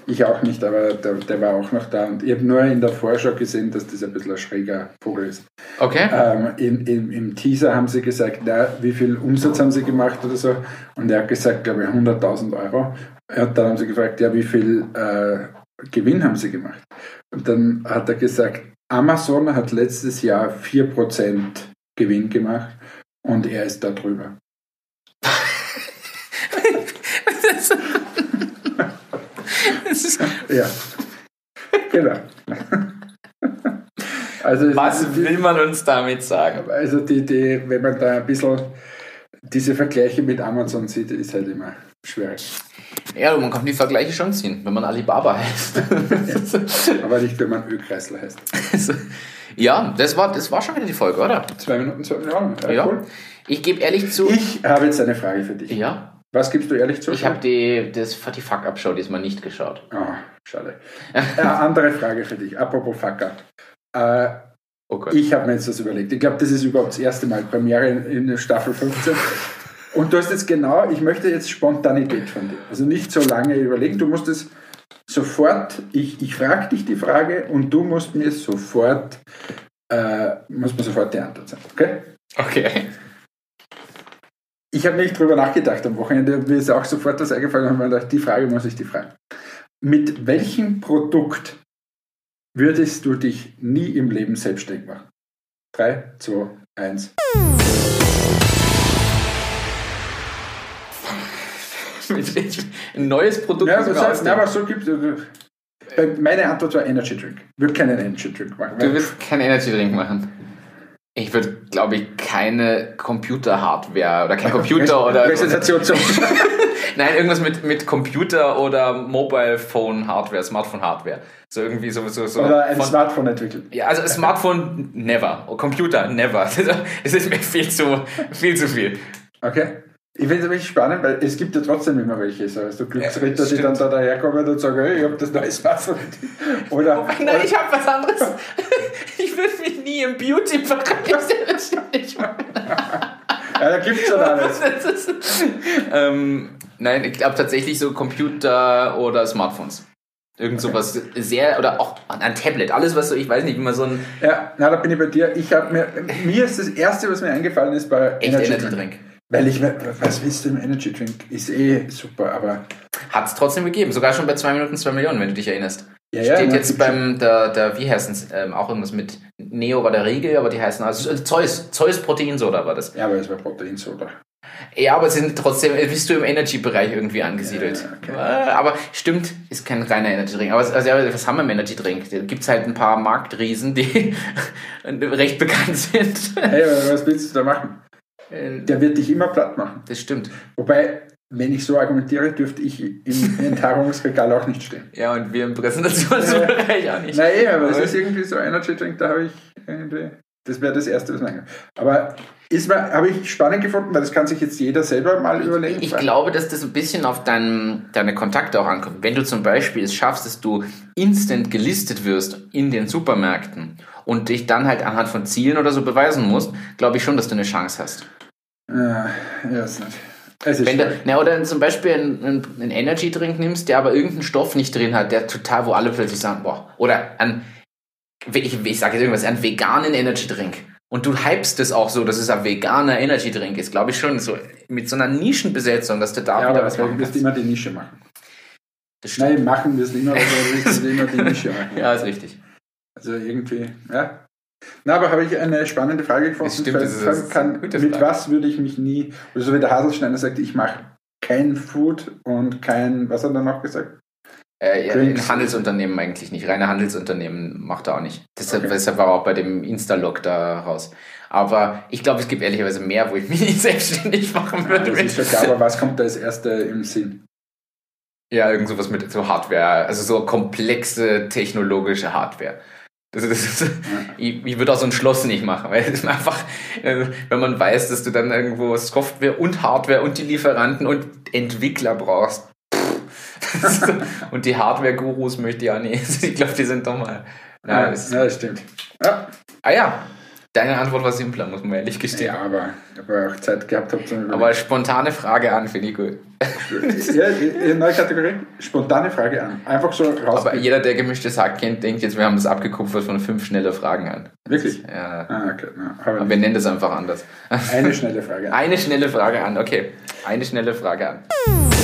Ich auch nicht, aber der, der war auch noch da. Und ich habe nur in der Vorschau gesehen, dass das ein bisschen ein schräger Vogel ist. Okay. Ähm, in, in, Im Teaser haben sie gesagt, na, wie viel Umsatz haben sie gemacht oder so. Und er hat gesagt, glaube ich, 100.000 Euro. Und dann haben sie gefragt, ja, wie viel äh, Gewinn haben sie gemacht? Und dann hat er gesagt, Amazon hat letztes Jahr 4% Gewinn gemacht und er ist da drüber. ja. Genau. Also Was will man uns damit sagen? Also die, die, wenn man da ein bisschen diese Vergleiche mit Amazon sieht, ist halt immer schwierig. Ja, man kann die Vergleiche schon ziehen, wenn man Alibaba heißt. Aber nicht, wenn man Ölkreisler heißt. Also, ja, das war, das war schon wieder die Folge, oder? Zwei Minuten, zwei Minuten. Ja, ja. Cool. Ich gebe ehrlich zu. Ich habe jetzt eine Frage für dich. Ja. Was gibst du ehrlich zu? Ich habe die, das, die Fuck-Up-Show diesmal nicht geschaut. Ah, schade. äh, andere Frage für dich. Apropos Fuck-Up. Äh, oh ich habe mir jetzt das überlegt. Ich glaube, das ist überhaupt das erste Mal Premiere in, in Staffel 15. Und du hast jetzt genau, ich möchte jetzt Spontanität von dir. Also nicht so lange überlegen. Du musst es sofort, ich, ich frage dich die Frage und du musst mir sofort, äh, musst mir sofort die Antwort sagen. Okay? Okay. Ich habe nicht drüber nachgedacht am Wochenende, mir ist auch sofort was eingefallen habe mir gedacht, die Frage muss ich dir fragen. Mit welchem Produkt würdest du dich nie im Leben selbstständig machen? 3, 2, 1. Ein neues Produkt. Ja, aber, heißt, aber so gibt es. Meine Antwort war Energy Drink. Ich würde keinen Energy Drink machen. Du wirst keinen Energy Drink machen. Ich würde, glaube ich, keine Computer-Hardware oder kein Computer oder. Präsentation zum. Nein, irgendwas mit, mit Computer oder Mobile Phone Hardware, Smartphone Hardware. So irgendwie so. so, oder ein von, Smartphone entwickeln. Ja, also Smartphone never. Computer never. Das ist mir viel zu, viel zu viel. Okay. Ich finde es wirklich spannend, weil es gibt ja trotzdem immer welche, so also Glücksritter, Ja, die dann da daherkommen und sagen, hey, ich habe das neue Smartphone. Oder, Wobei, nein, ich habe was anderes. Ich würde mich nie im Beauty-Bereich selbstständig machen. ja, da gibt es schon alles. Ähm, nein, ich glaube tatsächlich so Computer oder Smartphones. Irgend sowas sehr, oder auch ein Tablet, alles was so, ich weiß nicht, wie man so ein Ja, na, da bin ich bei dir. Ich habe mir, mir ist das Erste, was mir eingefallen ist bei echt Energy Drink. Weil ich, was willst du im Energy Drink? Ist eh super, aber Hat es trotzdem gegeben, sogar schon bei 2 Minuten 2 Millionen, wenn du dich erinnerst. Ja, ja, Steht jetzt beim, der, der wie heißen es, ähm, auch irgendwas mit Neo war der Riegel, aber die heißen, also äh, Zeus, Zeus Proteinsoda war das. ja, aber es war Proteinsoda. Ja, aber sind trotzdem, äh, bist du im Energy-Bereich irgendwie angesiedelt. Ja, okay. Äh, Aber stimmt, ist kein reiner Energy-Drink. Aber also, was haben wir im Energy-Drink? Da gibt es halt ein paar Marktriesen, die recht bekannt sind. Hey, was willst du da machen? Äh, Der wird dich immer platt machen. Das stimmt. Wobei, wenn ich so argumentiere, dürfte ich im Enthaarungsregal auch nicht stehen. Ja, und wir im Präsentationsbereich auch nicht. Na eh, aber es ist irgendwie so Energy Drink, da habe ich irgendwie, das wäre das Erste, was mir einfällt. Aber ist habe ich spannend gefunden, weil das kann sich jetzt jeder selber mal überlegen. Ich glaube, dass das ein bisschen auf dein, deine Kontakte auch ankommt. Wenn du zum Beispiel es schaffst, dass du instant gelistet wirst in den Supermärkten und dich dann halt anhand von Zielen oder so beweisen musst, glaube ich schon, dass du eine Chance hast. Ja, ja, ist nicht. Es ist Wenn du, na, oder zum Beispiel einen, einen Energy-Drink nimmst, der aber irgendeinen Stoff nicht drin hat, der total, wo alle plötzlich sagen, boah, oder an, ich, ich sage jetzt irgendwas, einen veganen Energy-Drink. Und du hypst es auch so, dass es ein veganer Energy-Drink ist, glaube ich schon, so mit so einer Nischenbesetzung, dass du da ja, wieder aber was du machen kannst. immer die Nische machen. Nein, machen wir es immer, aber du wirst immer die Nische machen. Ja, ist richtig. Also irgendwie, ja. Na, aber habe ich eine spannende Frage gefunden. Das stimmt, das ist- kann, mit Frage. was würde ich mich nie, oder so wie der Haselschneider sagt, ich mache kein Food und kein, was hat er noch gesagt? Äh, ja, in Handelsunternehmen eigentlich nicht. Reine Handelsunternehmen macht er auch nicht. Deshalb, Okay. deshalb war er auch bei dem Insta-Log da raus. Aber ich glaube, es gibt ehrlicherweise mehr, wo ich mich nicht selbstständig machen würde. Das ist klar, aber was kommt da als Erste im Sinn? Ja, irgend sowas mit so Hardware, also so komplexe technologische Hardware. Das, das, das, ich, ich würde auch so ein Schloss nicht machen, weil es ist einfach, äh, wenn man weiß, dass du dann irgendwo Software und Hardware und die Lieferanten und Entwickler brauchst. Ist und die Hardware-Gurus möchte ich auch nicht. Ich glaube, die sind doch mal. Ja, das ist, ja, das stimmt. Ja, ah ja, deine Antwort war simpler, muss man ehrlich gestehen. ja aber ich habe auch Zeit gehabt, habe zum Aber spontane Frage an, finde ich gut. ja, neue Kategorie, spontane Frage an. Einfach so raus. Aber jeder, der gemischtes Hack kennt, denkt jetzt, wir haben das abgekupfert von fünf schnelle Fragen an. Wirklich? Ja. Ah, okay. Na, Aber wir nennen das einfach anders. eine schnelle Frage an. Eine schnelle Frage an, okay. Eine schnelle Frage an.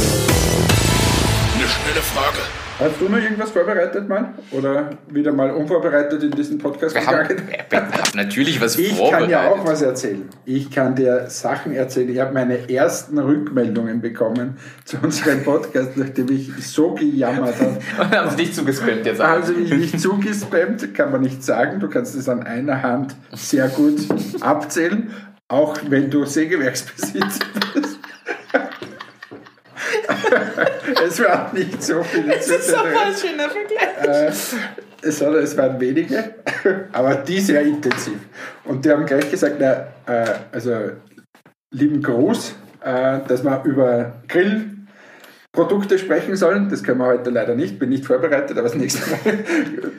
Eine schnelle Frage. Hast du noch irgendwas vorbereitet, Mann? Oder wieder mal unvorbereitet in diesen Podcast Wir haben, gegangen? wir haben natürlich was Ich vorbereitet. kann ja auch was erzählen. Ich kann dir Sachen erzählen. Ich habe meine ersten Rückmeldungen bekommen zu unserem Podcast, nachdem ich so gejammert habe. Und haben sie dich zugespammt jetzt. Also ich nicht zugespammt, kann man nicht sagen. Du kannst es an einer Hand sehr gut abzählen, auch wenn du Sägewerksbesitzer bist. es waren nicht so viele das ist aber ein schöner Vergleich. Äh, es, war, es waren wenige, aber die sehr intensiv. Und die haben gleich gesagt, na, äh, also lieben Gruß, äh, dass wir über Grillprodukte sprechen sollen. Das können wir heute leider nicht, bin nicht vorbereitet, aber das nächste Mal,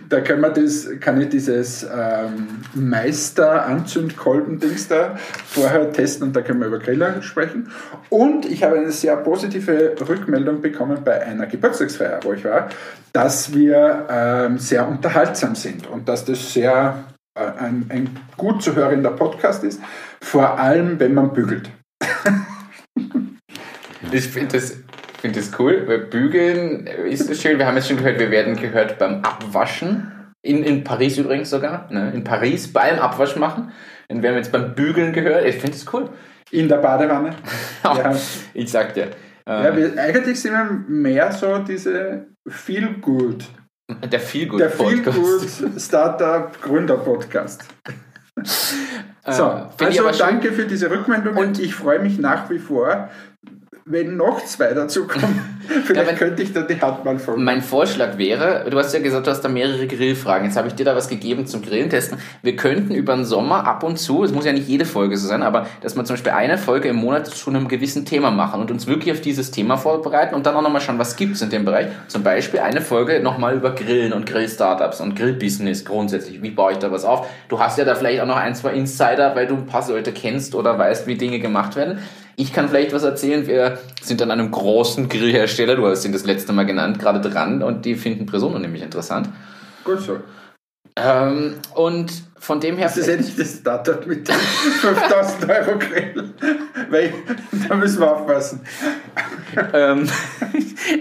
da können wir das, kann ich dieses ähm, Meister-Anzündkolben-Dings da vorher testen und da können wir über Griller sprechen. Und ich habe eine sehr positive Rückmeldung bekommen bei einer Geburtstagsfeier, wo ich war, dass wir ähm, sehr unterhaltsam sind und dass das sehr äh, ein, ein gut zu hörender Podcast ist, vor allem wenn man bügelt. Ich finde das, find das cool, weil Bügeln ist schön. Wir haben jetzt schon gehört, wir werden gehört beim Abwaschen. In, in Paris übrigens sogar. Ne? In Paris beim Abwasch machen. Dann werden wir jetzt beim Bügeln gehört. Ich finde das cool. In der Badewanne. Ja. Ich sag dir. Ja, Äh, wir, eigentlich sind wir mehr so diese Feel Good, der Feelgood der Feel. Good Startup Gründer Podcast. So, Äh, find ich also danke für diese Rückmeldung und ich freue mich nach wie vor, wenn noch zwei dazukommen, vielleicht ja, könnte ich da die mal von. Mein Vorschlag wäre, du hast ja gesagt, du hast da mehrere Grillfragen. Jetzt habe ich dir da was gegeben zum Grillen testen. Wir könnten über den Sommer ab und zu, es muss ja nicht jede Folge so sein, aber dass wir zum Beispiel eine Folge im Monat zu einem gewissen Thema machen und uns wirklich auf dieses Thema vorbereiten und dann auch nochmal schauen, was gibt es in dem Bereich. Zum Beispiel eine Folge nochmal über Grillen und Grill-Startups und Grillbusiness grundsätzlich. Wie baue ich da was auf? Du hast ja da vielleicht auch noch ein, zwei Insider, weil du ein paar Leute kennst oder weißt, wie Dinge gemacht werden. Ich kann vielleicht was erzählen. Wir sind an einem großen Grillhersteller, du hast ihn das letzte Mal genannt, gerade dran und die finden Presono nämlich interessant. Gut so. Ähm, und von dem her. Das ist nicht das Startup mit dem 5000 Euro Grill. Weil da müssen wir aufpassen. ähm,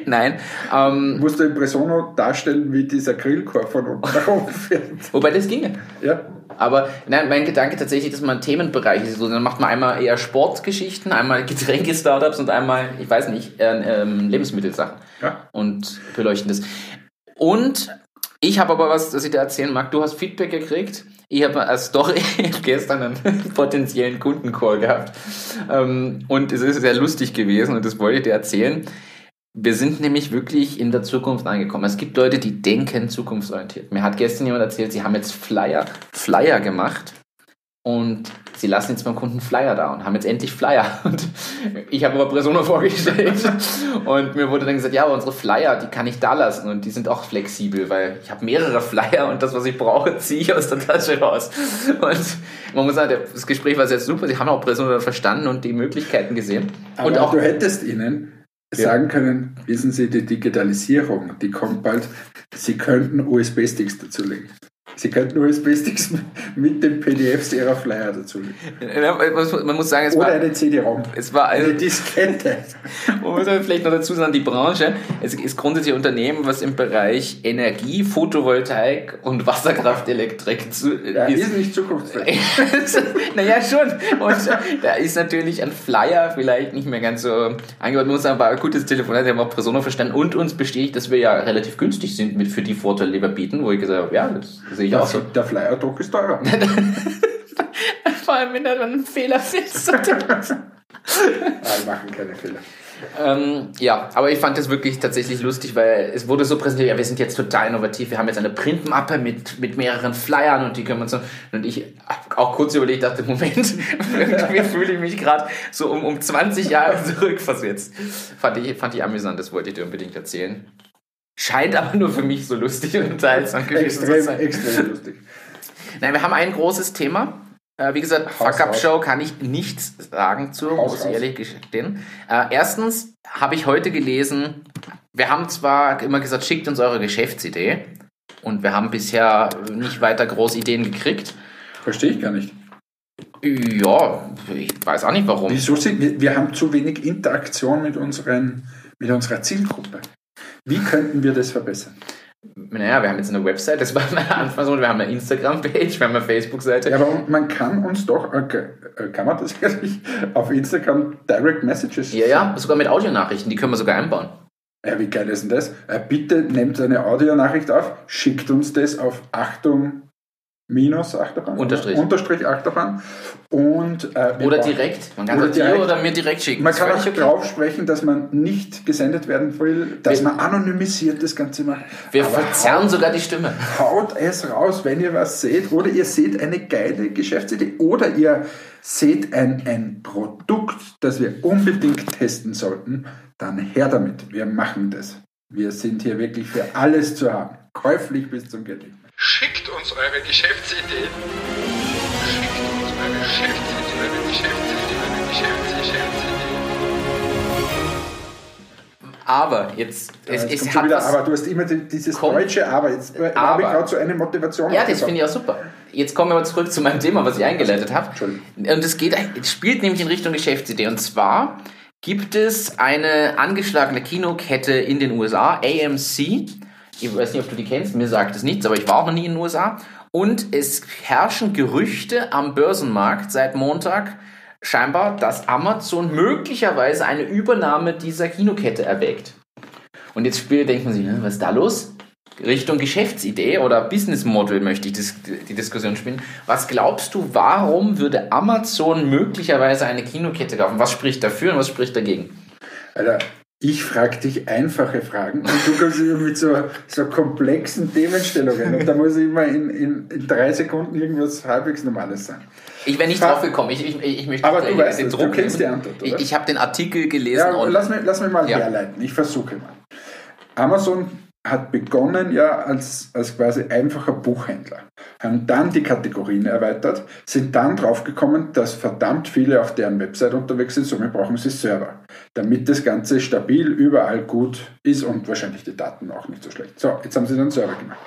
nein. Ähm, Musst du Impressono darstellen, wie dieser Grillkorb von unten nach oben fährt. Wobei das ginge. Ja. Aber nein, mein Gedanke tatsächlich, dass man Themenbereiche so, dann macht man einmal eher Sportgeschichten, einmal Getränke-Startups und einmal, ich weiß nicht, äh, ähm, Lebensmittelsachen. Ja. Und beleuchten das. Und ich habe aber was, das ich dir erzählen mag. Du hast Feedback gekriegt. Ich habe als Story gestern einen potenziellen Kundencall gehabt. Ähm, und es ist sehr lustig gewesen und das wollte ich dir erzählen. Wir sind nämlich wirklich in der Zukunft angekommen. Es gibt Leute, die denken zukunftsorientiert. Mir hat gestern jemand erzählt, sie haben jetzt Flyer, Flyer gemacht und sie lassen jetzt beim Kunden Flyer da und haben jetzt endlich Flyer. Und ich habe aber Persona vorgestellt und mir wurde dann gesagt, ja, aber unsere Flyer, die kann ich da lassen und die sind auch flexibel, weil ich habe mehrere Flyer und das, was ich brauche, ziehe ich aus der Tasche raus. Und man muss sagen, das Gespräch war sehr super. Sie haben auch Persona verstanden und die Möglichkeiten gesehen. Aber und auch du hättest ihnen sagen können, wissen Sie, die Digitalisierung, die kommt bald, Sie könnten USB-Sticks dazulegen. Sie könnten USB-Sticks mit den PDFs ihrer Flyer dazu Man muss sagen, es Oder war, eine CD-ROM. Es war eine, eine Diskette. Man muss vielleicht noch dazu sagen, die Branche, es ist grundsätzlich ein Unternehmen, was im Bereich Energie, Photovoltaik und Wasserkraftelektrik zu, ja, ist. ist nicht zukunftsfähig. naja, schon. Und da ist natürlich ein Flyer vielleicht nicht mehr ganz so angebaut. Man muss sagen, war ein gutes Telefonat, sie haben auch Persona verstanden und uns bestätigt, dass wir ja relativ günstig sind mit, für die Vorteile, die wir bieten, wo ich gesagt habe, ja, das sehe ich auch so. Der Flyerdruck ist teurer. Vor allem, wenn du einen Fehler findest. ah, wir machen keine Fehler. Ähm, ja, aber ich fand das wirklich tatsächlich lustig, weil es wurde so präsentiert, ja, wir sind jetzt total innovativ, wir haben jetzt eine Printmappe mit, mit mehreren Flyern und die können wir so. Und ich habe auch kurz überlegt, dachte, Moment, irgendwie fühle ich mich gerade so um, um 20 Jahre zurückversetzt. Fand ich, fand ich amüsant, das wollte ich dir unbedingt erzählen. Scheint aber nur für mich so lustig und unterhaltsam gewesen zu sein. Extrem lustig. Nein, wir haben ein großes Thema. Äh, wie gesagt, Fuck-Up-Show kann ich nichts sagen zu, Haus, muss ich ehrlich gestehen. Äh, erstens habe ich heute gelesen, wir haben zwar immer gesagt, schickt uns eure Geschäftsidee und wir haben bisher nicht weiter groß Ideen gekriegt. Verstehe ich gar nicht. Ja, ich weiß auch nicht warum. Wieso sind wir, wir haben zu wenig Interaktion mit, unseren, mit unserer Zielgruppe. Wie könnten wir das verbessern? Naja, wir haben jetzt eine Website, das war mein Anfang so, wir haben eine Instagram-Page, wir haben eine Facebook-Seite. Ja, aber man kann uns doch, äh, kann man das tatsächlich auf Instagram Direct Messages? Ja, ja, sogar mit Audionachrichten, die können wir sogar einbauen. Ja, wie geil ist denn das? Äh, bitte nehmt eine Audionachricht auf, schickt uns das auf Achtung minus Achterbahn. Unterstrich. Unterstrich Achterbahn. Und, äh, oder direkt. Man kann oder, direkt, dir oder mir direkt schicken. Man kann auch okay. drauf sprechen, dass man nicht gesendet werden will, dass wir, man anonymisiert das Ganze macht. Wir Aber verzerren haut, sogar die Stimme. Haut es raus, wenn ihr was seht. Oder ihr seht eine geile Geschäftsidee. Oder ihr seht ein, ein Produkt, das wir unbedingt testen sollten. Dann her damit. Wir machen das. Wir sind hier wirklich für alles zu haben. Käuflich bis zum Geld. Schickt uns eure Geschäftsideen. Schickt uns eure Geschäftsideen, eure Geschäftsideen, eure Geschäftsideen. Aber jetzt, es, jetzt es hat wieder, aber du hast immer dieses kommt, deutsche Aber. Jetzt aber, habe ich gerade so eine Motivation. Ja, das finde ich auch super. Jetzt kommen wir mal zurück zu meinem Thema, was ich eingeleitet habe. Und es geht, es spielt nämlich in Richtung Geschäftsidee. Und zwar gibt es eine angeschlagene Kinokette in den USA, AMC ich weiß nicht, ob du die kennst, mir sagt es nichts, aber ich war auch noch nie in den USA. Und es herrschen Gerüchte am Börsenmarkt seit Montag scheinbar, dass Amazon möglicherweise eine Übernahme dieser Kinokette erwägt. Und jetzt denkt man sich, was ist da los? Richtung Geschäftsidee oder Business Model möchte ich die Diskussion spielen. Was glaubst du, warum würde Amazon möglicherweise eine Kinokette kaufen? Was spricht dafür und was spricht dagegen? Alter, ich frage dich einfache Fragen und du kommst immer mit so, so komplexen Themenstellungen und da muss ich immer in, in, in drei Sekunden irgendwas halbwegs Normales sagen. Ich wäre nicht drauf gekommen. Ich, ich, ich möchte Aber du weißt den es, du Druck kennst nehmen. die Antwort, oder? Ich, ich habe den Artikel gelesen Ja, und lass mich, lass mich mal Ja. herleiten. Ich versuche mal. Amazon hat begonnen ja als, als quasi einfacher Buchhändler, haben dann die Kategorien erweitert, sind dann draufgekommen, dass verdammt viele auf deren Website unterwegs sind, somit brauchen sie Server, damit das Ganze stabil überall gut ist und wahrscheinlich die Daten auch nicht so schlecht. So, jetzt haben sie dann Server gemacht.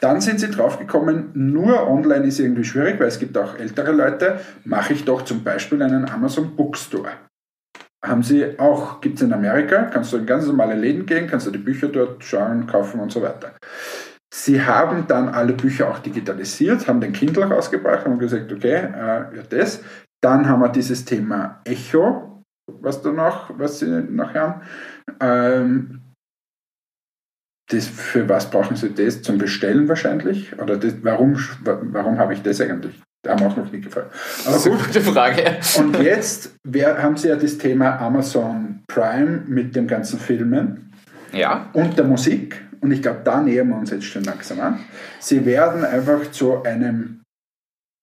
Dann sind sie draufgekommen, nur online ist irgendwie schwierig, weil es gibt auch ältere Leute, mache ich doch zum Beispiel einen Amazon Bookstore haben sie auch, gibt es in Amerika, kannst du in ganz normale Läden gehen, kannst du die Bücher dort schauen, kaufen und so weiter. Sie haben dann alle Bücher auch digitalisiert, haben den Kindle rausgebracht, haben gesagt, okay, äh, ja das. Dann haben wir dieses Thema Echo, was da noch, was sie noch haben. Ähm, das, für was brauchen Sie das? Zum Bestellen wahrscheinlich? Oder das, warum, warum habe ich das eigentlich? Da haben wir auch noch nie gefallen. Aber das ist eine gut, gute Frage. und jetzt wer, haben Sie ja das Thema Amazon Prime mit den ganzen Filmen Ja, und der Musik. Und ich glaube, da nähern wir uns jetzt schon langsam an. Sie werden einfach zu einem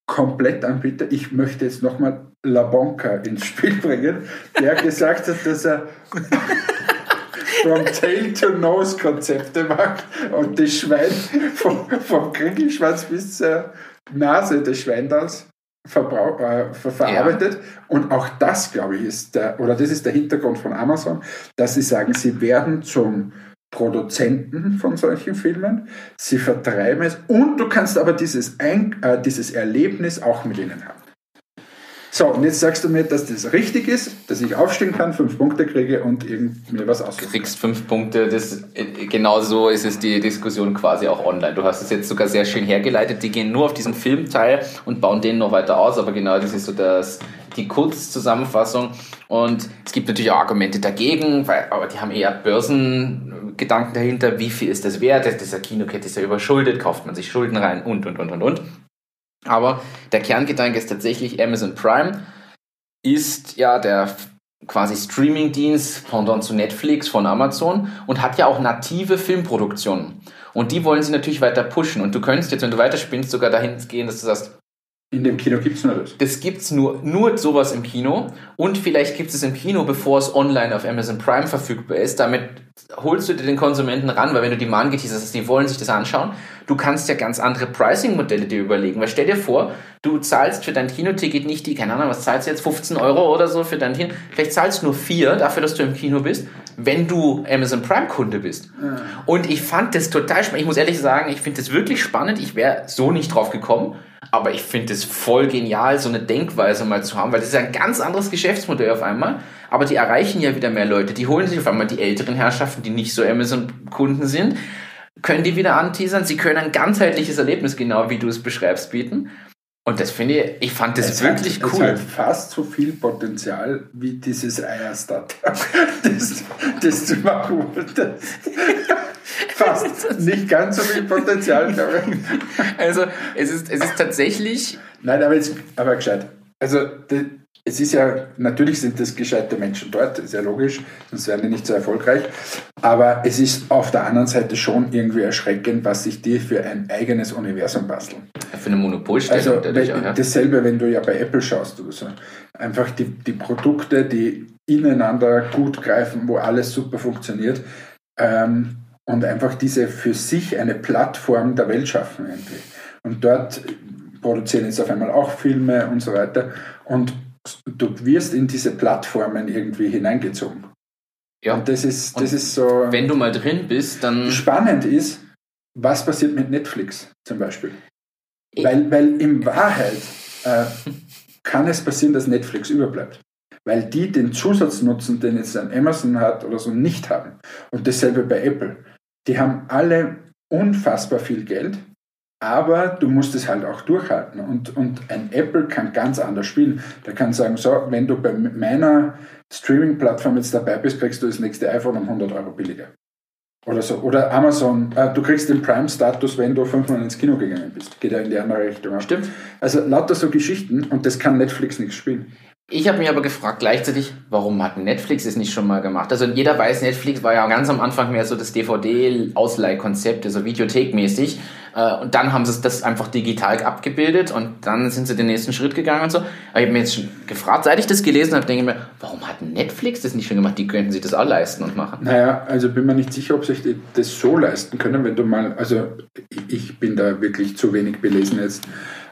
Komplettanbieter. Ich möchte jetzt nochmal La Bonca ins Spiel bringen, der gesagt hat, dass er from tail to nose Konzepte macht und das Schwein vom, vom Kriegelschwanz bis zur Nase des Schweindals äh, ver verarbeitet. Und auch das, glaube ich, ist der, oder das ist der Hintergrund von Amazon, dass sie sagen, sie werden zum Produzenten von solchen Filmen, sie vertreiben es und du kannst aber dieses, Ein äh, dieses Erlebnis auch mit ihnen haben. So, und jetzt sagst du mir, dass das richtig ist, dass ich aufstehen kann, fünf Punkte kriege und mir was du aussuchen. kriegst fünf Punkte. Das, genau so ist es die Diskussion quasi auch online. Du hast es jetzt sogar sehr schön hergeleitet. Die gehen nur auf diesen Filmteil und bauen den noch weiter aus. Aber genau das ist so das, die Kurzzusammenfassung. Und es gibt natürlich auch Argumente dagegen, weil, aber die haben eher Börsengedanken dahinter. Wie viel ist das wert? Dieser Kinokette ist ja überschuldet, kauft man sich Schulden rein und, und, und, und, und. Aber der Kerngedanke ist tatsächlich, Amazon Prime ist ja der quasi Streaming-Dienst pendant zu Netflix von Amazon und hat ja auch native Filmproduktionen. Und die wollen sie natürlich weiter pushen. Und du könntest jetzt, wenn du weiterspinnst, sogar dahin gehen, dass du sagst, In dem Kino gibt es nur das. das gibt's nur, nur sowas im Kino und vielleicht gibt es im Kino, bevor es online auf Amazon Prime verfügbar ist. Damit holst du dir den Konsumenten ran, weil wenn du die mal angeteasert hast, die wollen sich das anschauen. Du kannst ja ganz andere Pricing-Modelle dir überlegen, weil stell dir vor, du zahlst für dein Kinoticket nicht die, keine Ahnung, was zahlst du jetzt, 15 Euro oder so für dein Kino. Vielleicht zahlst du nur 4 dafür, dass du im Kino bist, wenn du Amazon Prime-Kunde bist. Und ich fand das total spannend. Ich muss ehrlich sagen, ich finde das wirklich spannend. Ich wäre so nicht drauf gekommen. Aber ich finde es voll genial, so eine Denkweise mal zu haben, weil das ist ein ganz anderes Geschäftsmodell auf einmal. Aber die erreichen ja wieder mehr Leute. Die holen sich auf einmal die älteren Herrschaften, die nicht so Amazon-Kunden sind, können die wieder anteasern. Sie können ein ganzheitliches Erlebnis, genau wie du es beschreibst, bieten. Und das finde ich, ich fand das Es wirklich hat, cool. Es hat fast so viel Potenzial wie dieses Eierstart, das, das du machen wolltest. Fast. Nicht ganz so viel Potenzial, glaube ich. Also es ist, es ist tatsächlich Nein, aber jetzt, aber gescheit. Also, die, es ist ja, natürlich sind das gescheite Menschen dort, ist ja logisch, sonst wären die nicht so erfolgreich. Aber es ist auf der anderen Seite schon irgendwie erschreckend, was sich die für ein eigenes Universum basteln. für eine Monopolstellung Also auch, ja. dasselbe, wenn du ja bei Apple schaust oder so. Einfach die, die Produkte, die ineinander gut greifen, wo alles super funktioniert ähm, und einfach diese für sich eine Plattform der Welt schaffen irgendwie. Und dort produzieren jetzt auf einmal auch Filme und so weiter und du wirst in diese Plattformen irgendwie hineingezogen. ja. Und das ist, das Und ist so Wenn du mal drin bist, dann spannend ist, was passiert mit Netflix zum Beispiel. Ich- Weil, weil in Wahrheit äh, kann es passieren, dass Netflix überbleibt. Weil die den Zusatznutzen, den jetzt ein Amazon hat oder so, nicht haben. Und dasselbe bei Apple. Die haben alle unfassbar viel Geld, aber du musst es halt auch durchhalten. Und, und ein Apple kann ganz anders spielen. Der kann sagen, so, wenn du bei meiner Streaming-Plattform jetzt dabei bist, kriegst du das nächste iPhone um 100 Euro billiger. Oder so. Oder Amazon, äh, du kriegst den Prime-Status, wenn du fünfmal ins Kino gegangen bist. Geht ja in die andere Richtung. Stimmt. Also lauter so Geschichten und das kann Netflix nicht spielen. Ich habe mich aber gefragt gleichzeitig, warum hat Netflix es nicht schon mal gemacht? Also jeder weiß, Netflix war ja ganz am Anfang mehr so das DVD-Ausleihkonzept, also Videothekmäßig. Äh, und dann haben sie das einfach digital abgebildet und dann sind sie den nächsten Schritt gegangen und so. Aber ich habe mir jetzt schon gefragt, seit ich das gelesen habe, denke ich mir, warum hat Netflix das nicht schon gemacht? Die könnten sich das auch leisten und machen. Naja, also bin mir nicht sicher, ob sich das so leisten können, wenn du mal, also ich bin da wirklich zu wenig belesen jetzt,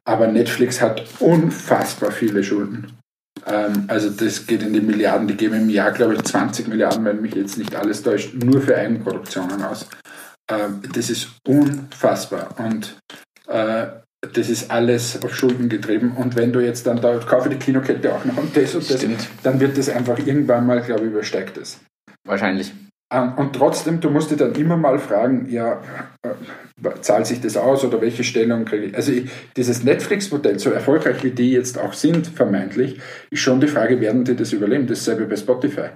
aber Netflix hat unfassbar viele Schulden. Ähm, also das geht in die Milliarden, die geben im Jahr, glaube ich, 20 Milliarden, wenn mich jetzt nicht alles täuscht, nur für Eigenproduktionen aus. Ähm, das ist unfassbar und äh, das ist alles auf Schulden getrieben. Und wenn du jetzt dann da, kaufe die Kinokette auch noch und das und das, Stimmt. dann wird das einfach irgendwann mal, glaube ich, übersteigt es. Wahrscheinlich. Ähm, Und trotzdem, du musst dir dann immer mal fragen, ja, äh, zahlt sich das aus oder welche Stellung kriege ich? Also ich, dieses Netflix-Modell, so erfolgreich wie die jetzt auch sind, vermeintlich, ist schon die Frage, werden die das überleben? Dasselbe bei Spotify.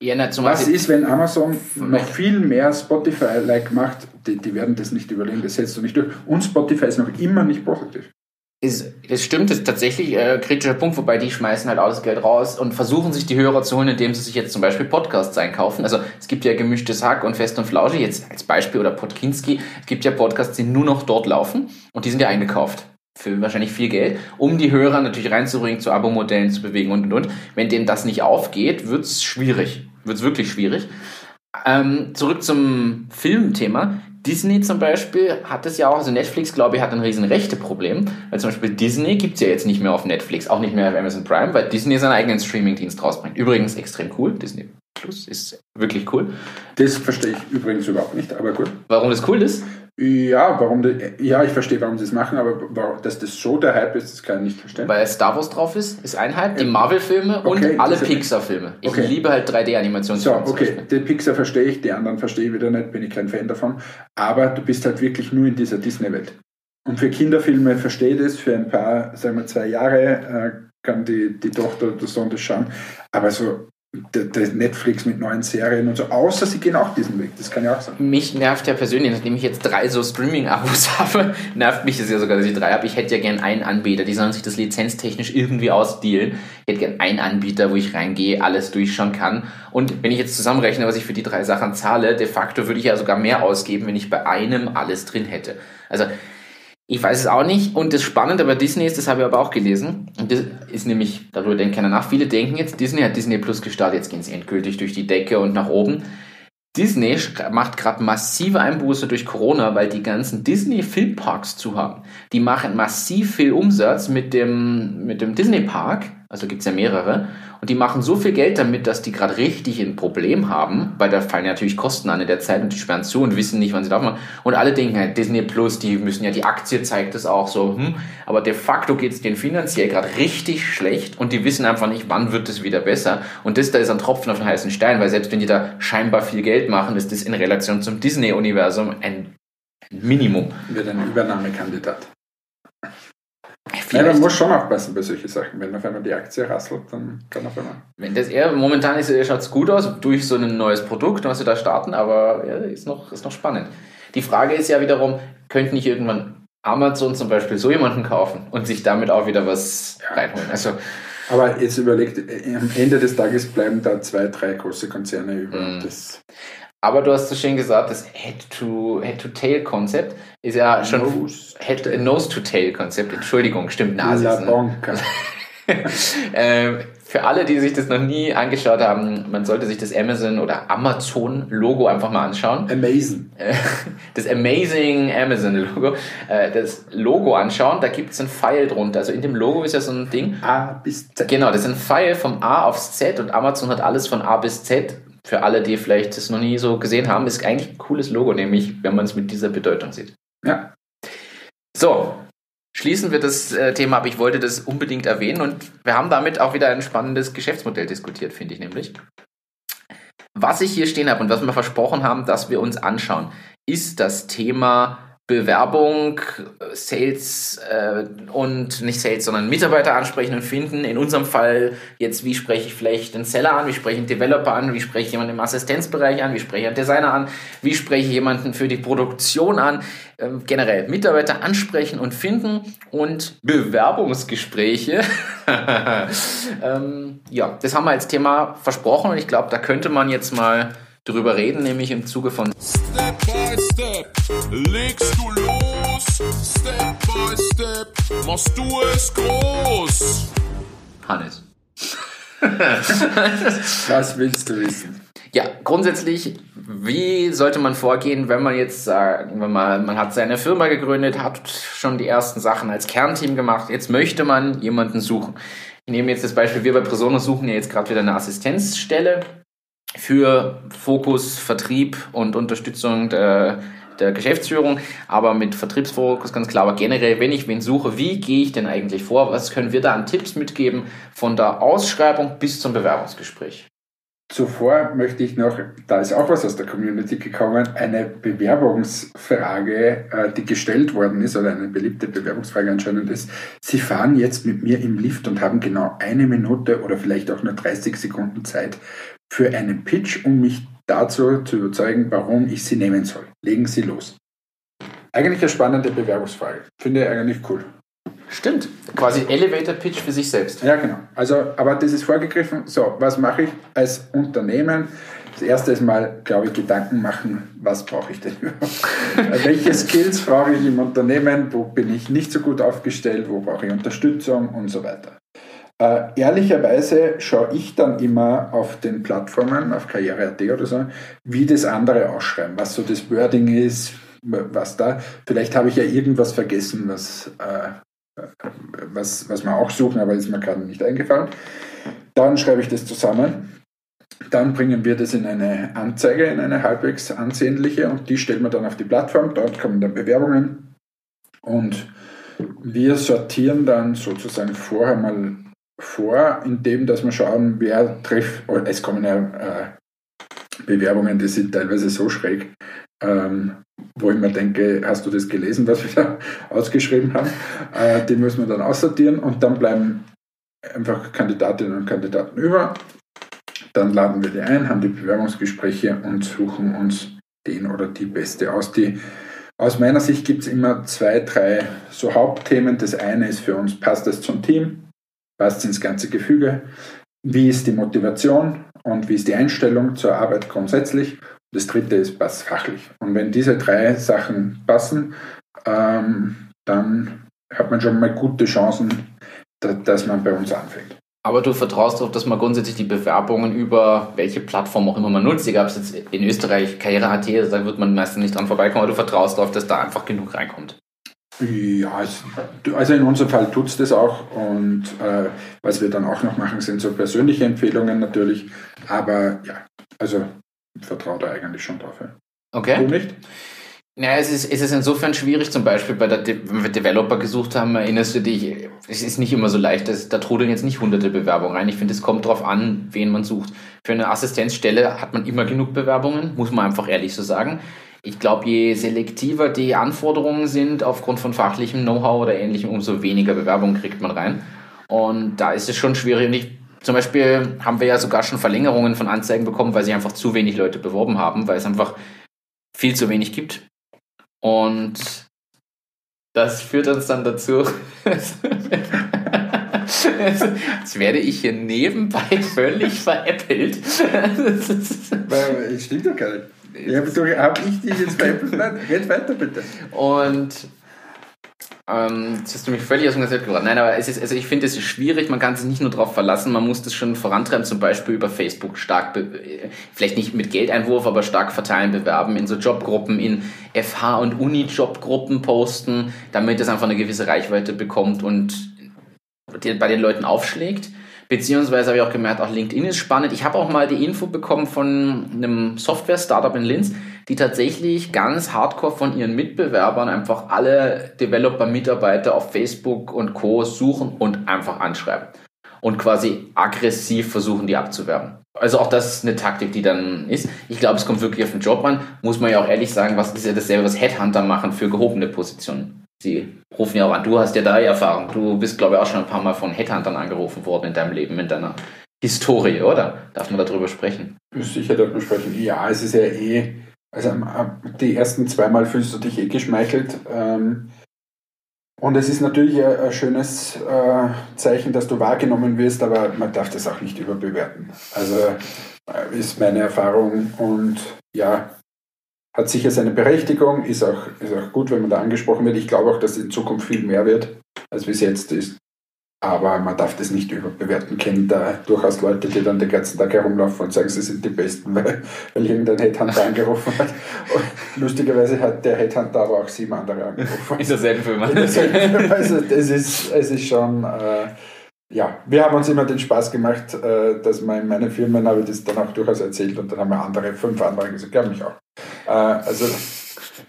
Ja, na, zum Was ist, wenn Amazon noch viel mehr Spotify-like macht? Die, die werden das nicht überleben, das setzt du nicht durch. Und Spotify ist noch immer nicht positiv. Ist, das stimmt, das ist tatsächlich äh, kritischer Punkt, wobei die schmeißen halt das Geld raus und versuchen sich die Hörer zu holen, indem sie sich jetzt zum Beispiel Podcasts einkaufen. Also es gibt ja gemischtes Hack und Fest und Flauschig jetzt als Beispiel oder Podkinski. Es gibt ja Podcasts, die nur noch dort laufen und die sind ja eingekauft für wahrscheinlich viel Geld, um die Hörer natürlich reinzubringen, zu Abo-Modellen zu bewegen und und und. Wenn denen das nicht aufgeht, wird's schwierig. Wird's wirklich schwierig. Ähm, zurück zum Filmthema. Disney zum Beispiel hat es ja auch, also Netflix, glaube ich, hat ein riesen Rechteproblem, weil zum Beispiel Disney gibt's ja jetzt nicht mehr auf Netflix, auch nicht mehr auf Amazon Prime, weil Disney seinen eigenen Streaming-Dienst rausbringt. Übrigens extrem cool, Disney Plus ist wirklich cool. Das verstehe ich übrigens überhaupt nicht, aber gut. Warum das cool ist? Ja, warum ja, ich verstehe, warum sie es machen, aber warum, dass das so der Hype ist, das kann ich nicht verstehen. Weil Star Wars drauf ist, ist ein Hype, die Marvel-Filme Okay, und alle Pixar-Filme. Ich Okay. liebe halt 3D-Animationsfilme. So, okay, den Pixar verstehe ich, die anderen verstehe ich wieder nicht, bin ich kein Fan davon. Aber du bist halt wirklich nur in dieser Disney-Welt. Und für Kinderfilme verstehe ich das, für ein paar, sagen wir zwei Jahre, äh, kann die, die Tochter oder der Sohn das schauen. Aber so Netflix mit neuen Serien und so, außer sie gehen auch diesen Weg, das kann ja auch sein. Mich nervt ja persönlich, nachdem ich jetzt drei so Streaming-Abos habe, nervt mich das ja sogar, dass ich drei habe. Ich hätte ja gern einen Anbieter, die sollen sich das lizenztechnisch irgendwie ausdealen. Ich hätte gern einen Anbieter, wo ich reingehe, alles durchschauen kann. Und wenn ich jetzt zusammenrechne, was ich für die drei Sachen zahle, de facto würde ich ja sogar mehr ausgeben, wenn ich bei einem alles drin hätte. Also, ich weiß es auch nicht. Und das Spannende bei Disney ist, das habe ich aber auch gelesen, und das ist nämlich, darüber denkt keiner nach, viele denken jetzt, Disney hat Disney Plus gestartet, jetzt gehen sie endgültig durch die Decke und nach oben. Disney macht gerade massive Einbuße durch Corona, weil die ganzen Disney-Filmparks zu haben. Die machen massiv viel Umsatz mit dem, mit dem Disney-Park, also gibt's ja mehrere, und die machen so viel Geld damit, dass die gerade richtig ein Problem haben, weil da fallen ja natürlich Kosten an in der Zeit und die sperren zu und wissen nicht, wann sie darf machen. Und alle denken halt, Disney Plus, die müssen ja, die Aktie zeigt das auch so, hm. aber de facto geht's denen finanziell gerade richtig schlecht und die wissen einfach nicht, wann wird es wieder besser. Und das da ist ein Tropfen auf den heißen Stein, weil selbst wenn die da scheinbar viel Geld machen, ist das in Relation zum Disney-Universum ein Minimum. Wird ein Übernahmekandidat. Vielleicht, man muss schon aufpassen bei solchen Sachen. Wenn auf einmal die Aktie rasselt, dann kann auf einmal. wenn das eher, momentan ist, schaut's gut aus, durch so ein neues Produkt, was sie da starten, aber ja, ist noch, ist noch spannend. Die Frage ist ja wiederum, könnte nicht irgendwann Amazon zum Beispiel so jemanden kaufen und sich damit auch wieder was reinholen? Also, Aber jetzt überlegt, äh, am Ende des Tages bleiben da zwei, drei große Konzerne über. Mhm. Das aber du hast so schön gesagt, das Head-to-Head-to-Tail-Konzept ist ja schon Nose- Head, Nose-to-Tail-Konzept, Entschuldigung, stimmt, Nase La ein, Banca. Ähm, für alle, die sich das noch nie angeschaut haben, man sollte sich das Amazon oder Amazon-Logo einfach mal anschauen. Amazing. Äh, Das Amazing Amazon-Logo. äh, Das Logo anschauen, da gibt es einen Pfeil drunter. Also in dem Logo ist ja so ein Ding. A bis Z. Genau, das ist ein Pfeil vom A aufs Z und Amazon hat alles von A bis Z. Für alle, die vielleicht das noch nie so gesehen haben, ist eigentlich ein cooles Logo, nämlich wenn man es mit dieser Bedeutung sieht. Ja. So, schließen wir das äh, Thema ab. Ich wollte das unbedingt erwähnen und wir haben damit auch wieder ein spannendes Geschäftsmodell diskutiert, finde ich nämlich. Was ich hier stehen habe und was wir versprochen haben, dass wir uns anschauen, ist das Thema Bewerbung, Sales äh, und nicht Sales, sondern Mitarbeiter ansprechen und finden. In unserem Fall jetzt, wie spreche ich vielleicht einen Seller an, wie spreche ich einen Developer an, wie spreche ich jemanden im Assistenzbereich an, wie spreche ich einen Designer an, wie spreche ich jemanden für die Produktion an. Ähm, generell Mitarbeiter ansprechen und finden und Bewerbungsgespräche. ähm, ja, das haben wir als Thema versprochen und ich glaube, da könnte man jetzt mal drüber reden, nämlich im Zuge von Step by Step legst du los, Step by Step machst du es groß. Hannes. Was willst du wissen? Ja, grundsätzlich, wie sollte man vorgehen, wenn man jetzt sagt, wenn man, man hat seine Firma gegründet, hat schon die ersten Sachen als Kernteam gemacht, jetzt möchte man jemanden suchen. Ich nehme jetzt das Beispiel, wir bei Persona suchen ja jetzt gerade wieder eine Assistenzstelle für Fokus, Vertrieb und Unterstützung der, der Geschäftsführung, aber mit Vertriebsfokus ganz klar. Aber generell, wenn ich wen suche, wie gehe ich denn eigentlich vor? Was können wir da an Tipps mitgeben von der Ausschreibung bis zum Bewerbungsgespräch? Zuvor möchte ich noch, da ist auch was aus der Community gekommen, eine Bewerbungsfrage, äh, die gestellt worden ist, oder eine beliebte Bewerbungsfrage anscheinend ist. Sie fahren jetzt mit mir im Lift und haben genau eine Minute oder vielleicht auch nur 30 Sekunden Zeit für einen Pitch, um mich dazu zu überzeugen, warum ich sie nehmen soll. Legen Sie los. Eigentlich eine spannende Bewerbungsfrage. Finde ich eigentlich cool. Stimmt. Quasi Elevator Pitch für sich selbst. Ja, genau. Also, aber das ist vorgegriffen. So, was mache ich als Unternehmen? Das erste ist mal, glaube ich, Gedanken machen, was brauche ich denn überhaupt? Welche Skills brauche ich im Unternehmen? Wo bin ich nicht so gut aufgestellt? Wo brauche ich Unterstützung und so weiter? Äh, ehrlicherweise schaue ich dann immer auf den Plattformen, auf Karriere.at oder so, wie das andere ausschreiben, was so das Wording ist, was da. Vielleicht habe ich ja irgendwas vergessen, was, äh, was, was wir auch suchen, aber ist mir gerade nicht eingefallen. Dann schreibe ich das zusammen. Dann bringen wir das in eine Anzeige, in eine halbwegs ansehnliche und die stellen wir dann auf die Plattform. Dort kommen dann Bewerbungen und wir sortieren dann sozusagen vorher mal vor, indem dass wir schauen, wer trifft, es kommen ja äh, Bewerbungen, die sind teilweise so schräg, ähm, wo ich mir denke, hast du das gelesen, was wir da ausgeschrieben haben? Äh, die müssen wir dann aussortieren und dann bleiben einfach Kandidatinnen und Kandidaten über. Dann laden wir die ein, haben die Bewerbungsgespräche und suchen uns den oder die Beste aus. Die, aus meiner Sicht gibt es immer zwei, drei so Hauptthemen. Das eine ist für uns, passt das zum Team? Passt ins ganze Gefüge, wie ist die Motivation und wie ist die Einstellung zur Arbeit grundsätzlich. Das dritte ist, passt fachlich. Und wenn diese drei Sachen passen, ähm, dann hat man schon mal gute Chancen, dass man bei uns anfängt. Aber du vertraust darauf, dass man grundsätzlich die Bewerbungen über welche Plattform auch immer man nutzt, egal ob es jetzt in Österreich Karriere.at ist, da wird man meistens nicht dran vorbeikommen, aber du vertraust darauf, dass da einfach genug reinkommt. Ja, also in unserem Fall tut es das auch und äh, was wir dann auch noch machen, sind so persönliche Empfehlungen natürlich, aber ja, also ich vertraue da eigentlich schon drauf. Ja. Okay. Du nicht? Naja, es ist, es ist insofern schwierig, zum Beispiel bei der, De wenn wir Developer gesucht haben, erinnerst du dich, es ist nicht immer so leicht, das, da trudeln jetzt nicht hunderte Bewerbungen rein. Ich finde, es kommt darauf an, wen man sucht. Für eine Assistenzstelle hat man immer genug Bewerbungen, muss man einfach ehrlich so sagen ich glaube, je selektiver die Anforderungen sind aufgrund von fachlichem Know-how oder ähnlichem, umso weniger Bewerbungen kriegt man rein. Und da ist es schon schwierig. Und ich, zum Beispiel haben wir ja sogar schon Verlängerungen von Anzeigen bekommen, weil sich einfach zu wenig Leute beworben haben, weil es einfach viel zu wenig gibt. Und das führt uns dann dazu. Jetzt werde ich hier nebenbei völlig veräppelt. Stimmt doch gar nicht. Ja, aber habe ich dich jetzt? Nein, red weiter bitte. Und ähm, jetzt hast du mich völlig aus dem Konzept gebracht. Nein, aber es ist, also ich finde, es ist schwierig, man kann sich nicht nur darauf verlassen, man muss das schon vorantreiben, zum Beispiel über Facebook stark, vielleicht nicht mit Geldeinwurf, aber stark verteilen, bewerben, in so Jobgruppen, in FH- und Uni-Jobgruppen posten, damit es einfach eine gewisse Reichweite bekommt und bei den Leuten aufschlägt. Beziehungsweise habe ich auch gemerkt, auch LinkedIn ist spannend. Ich habe auch mal die Info bekommen von einem Software-Startup in Linz, die tatsächlich ganz hardcore von ihren Mitbewerbern einfach alle Developer-Mitarbeiter auf Facebook und Co. suchen und einfach anschreiben. und quasi aggressiv versuchen, die abzuwerben. Also auch das ist eine Taktik, die dann ist. Ich glaube, es kommt wirklich auf den Job an. Muss man ja auch ehrlich sagen, was ist ja dasselbe, was Headhunter machen für gehobene Positionen. Sie rufen ja auch an. Du hast ja da Erfahrung. Du bist, glaube ich, auch schon ein paar Mal von Headhuntern angerufen worden in deinem Leben, in deiner Historie, oder? Darf man darüber sprechen? Sicher darf man sprechen. Ja, es ist ja eh, also die ersten zweimal fühlst du dich eh geschmeichelt. Ähm, und es ist natürlich ein, ein schönes äh, Zeichen, dass du wahrgenommen wirst, aber man darf das auch nicht überbewerten. Also äh, ist meine Erfahrung und ja, hat sicher seine Berechtigung, ist auch, ist auch gut, wenn man da angesprochen wird. Ich glaube auch, dass es in Zukunft viel mehr wird, als wie es jetzt ist. Aber man darf das nicht überbewerten. Kennt da durchaus Leute, die dann den ganzen Tag herumlaufen und sagen, sie sind die Besten, weil, weil irgendein Headhunter angerufen hat. Und lustigerweise hat der Headhunter aber auch sieben andere angerufen. In derselben Firma. In derselben Firma. Also es ist, es ist schon, äh, ja, wir haben uns immer den Spaß gemacht, äh, dass man in meinen Firmen habe ich das dann auch durchaus erzählt und dann haben wir andere, fünf andere gesagt, ja, mich auch. Äh, also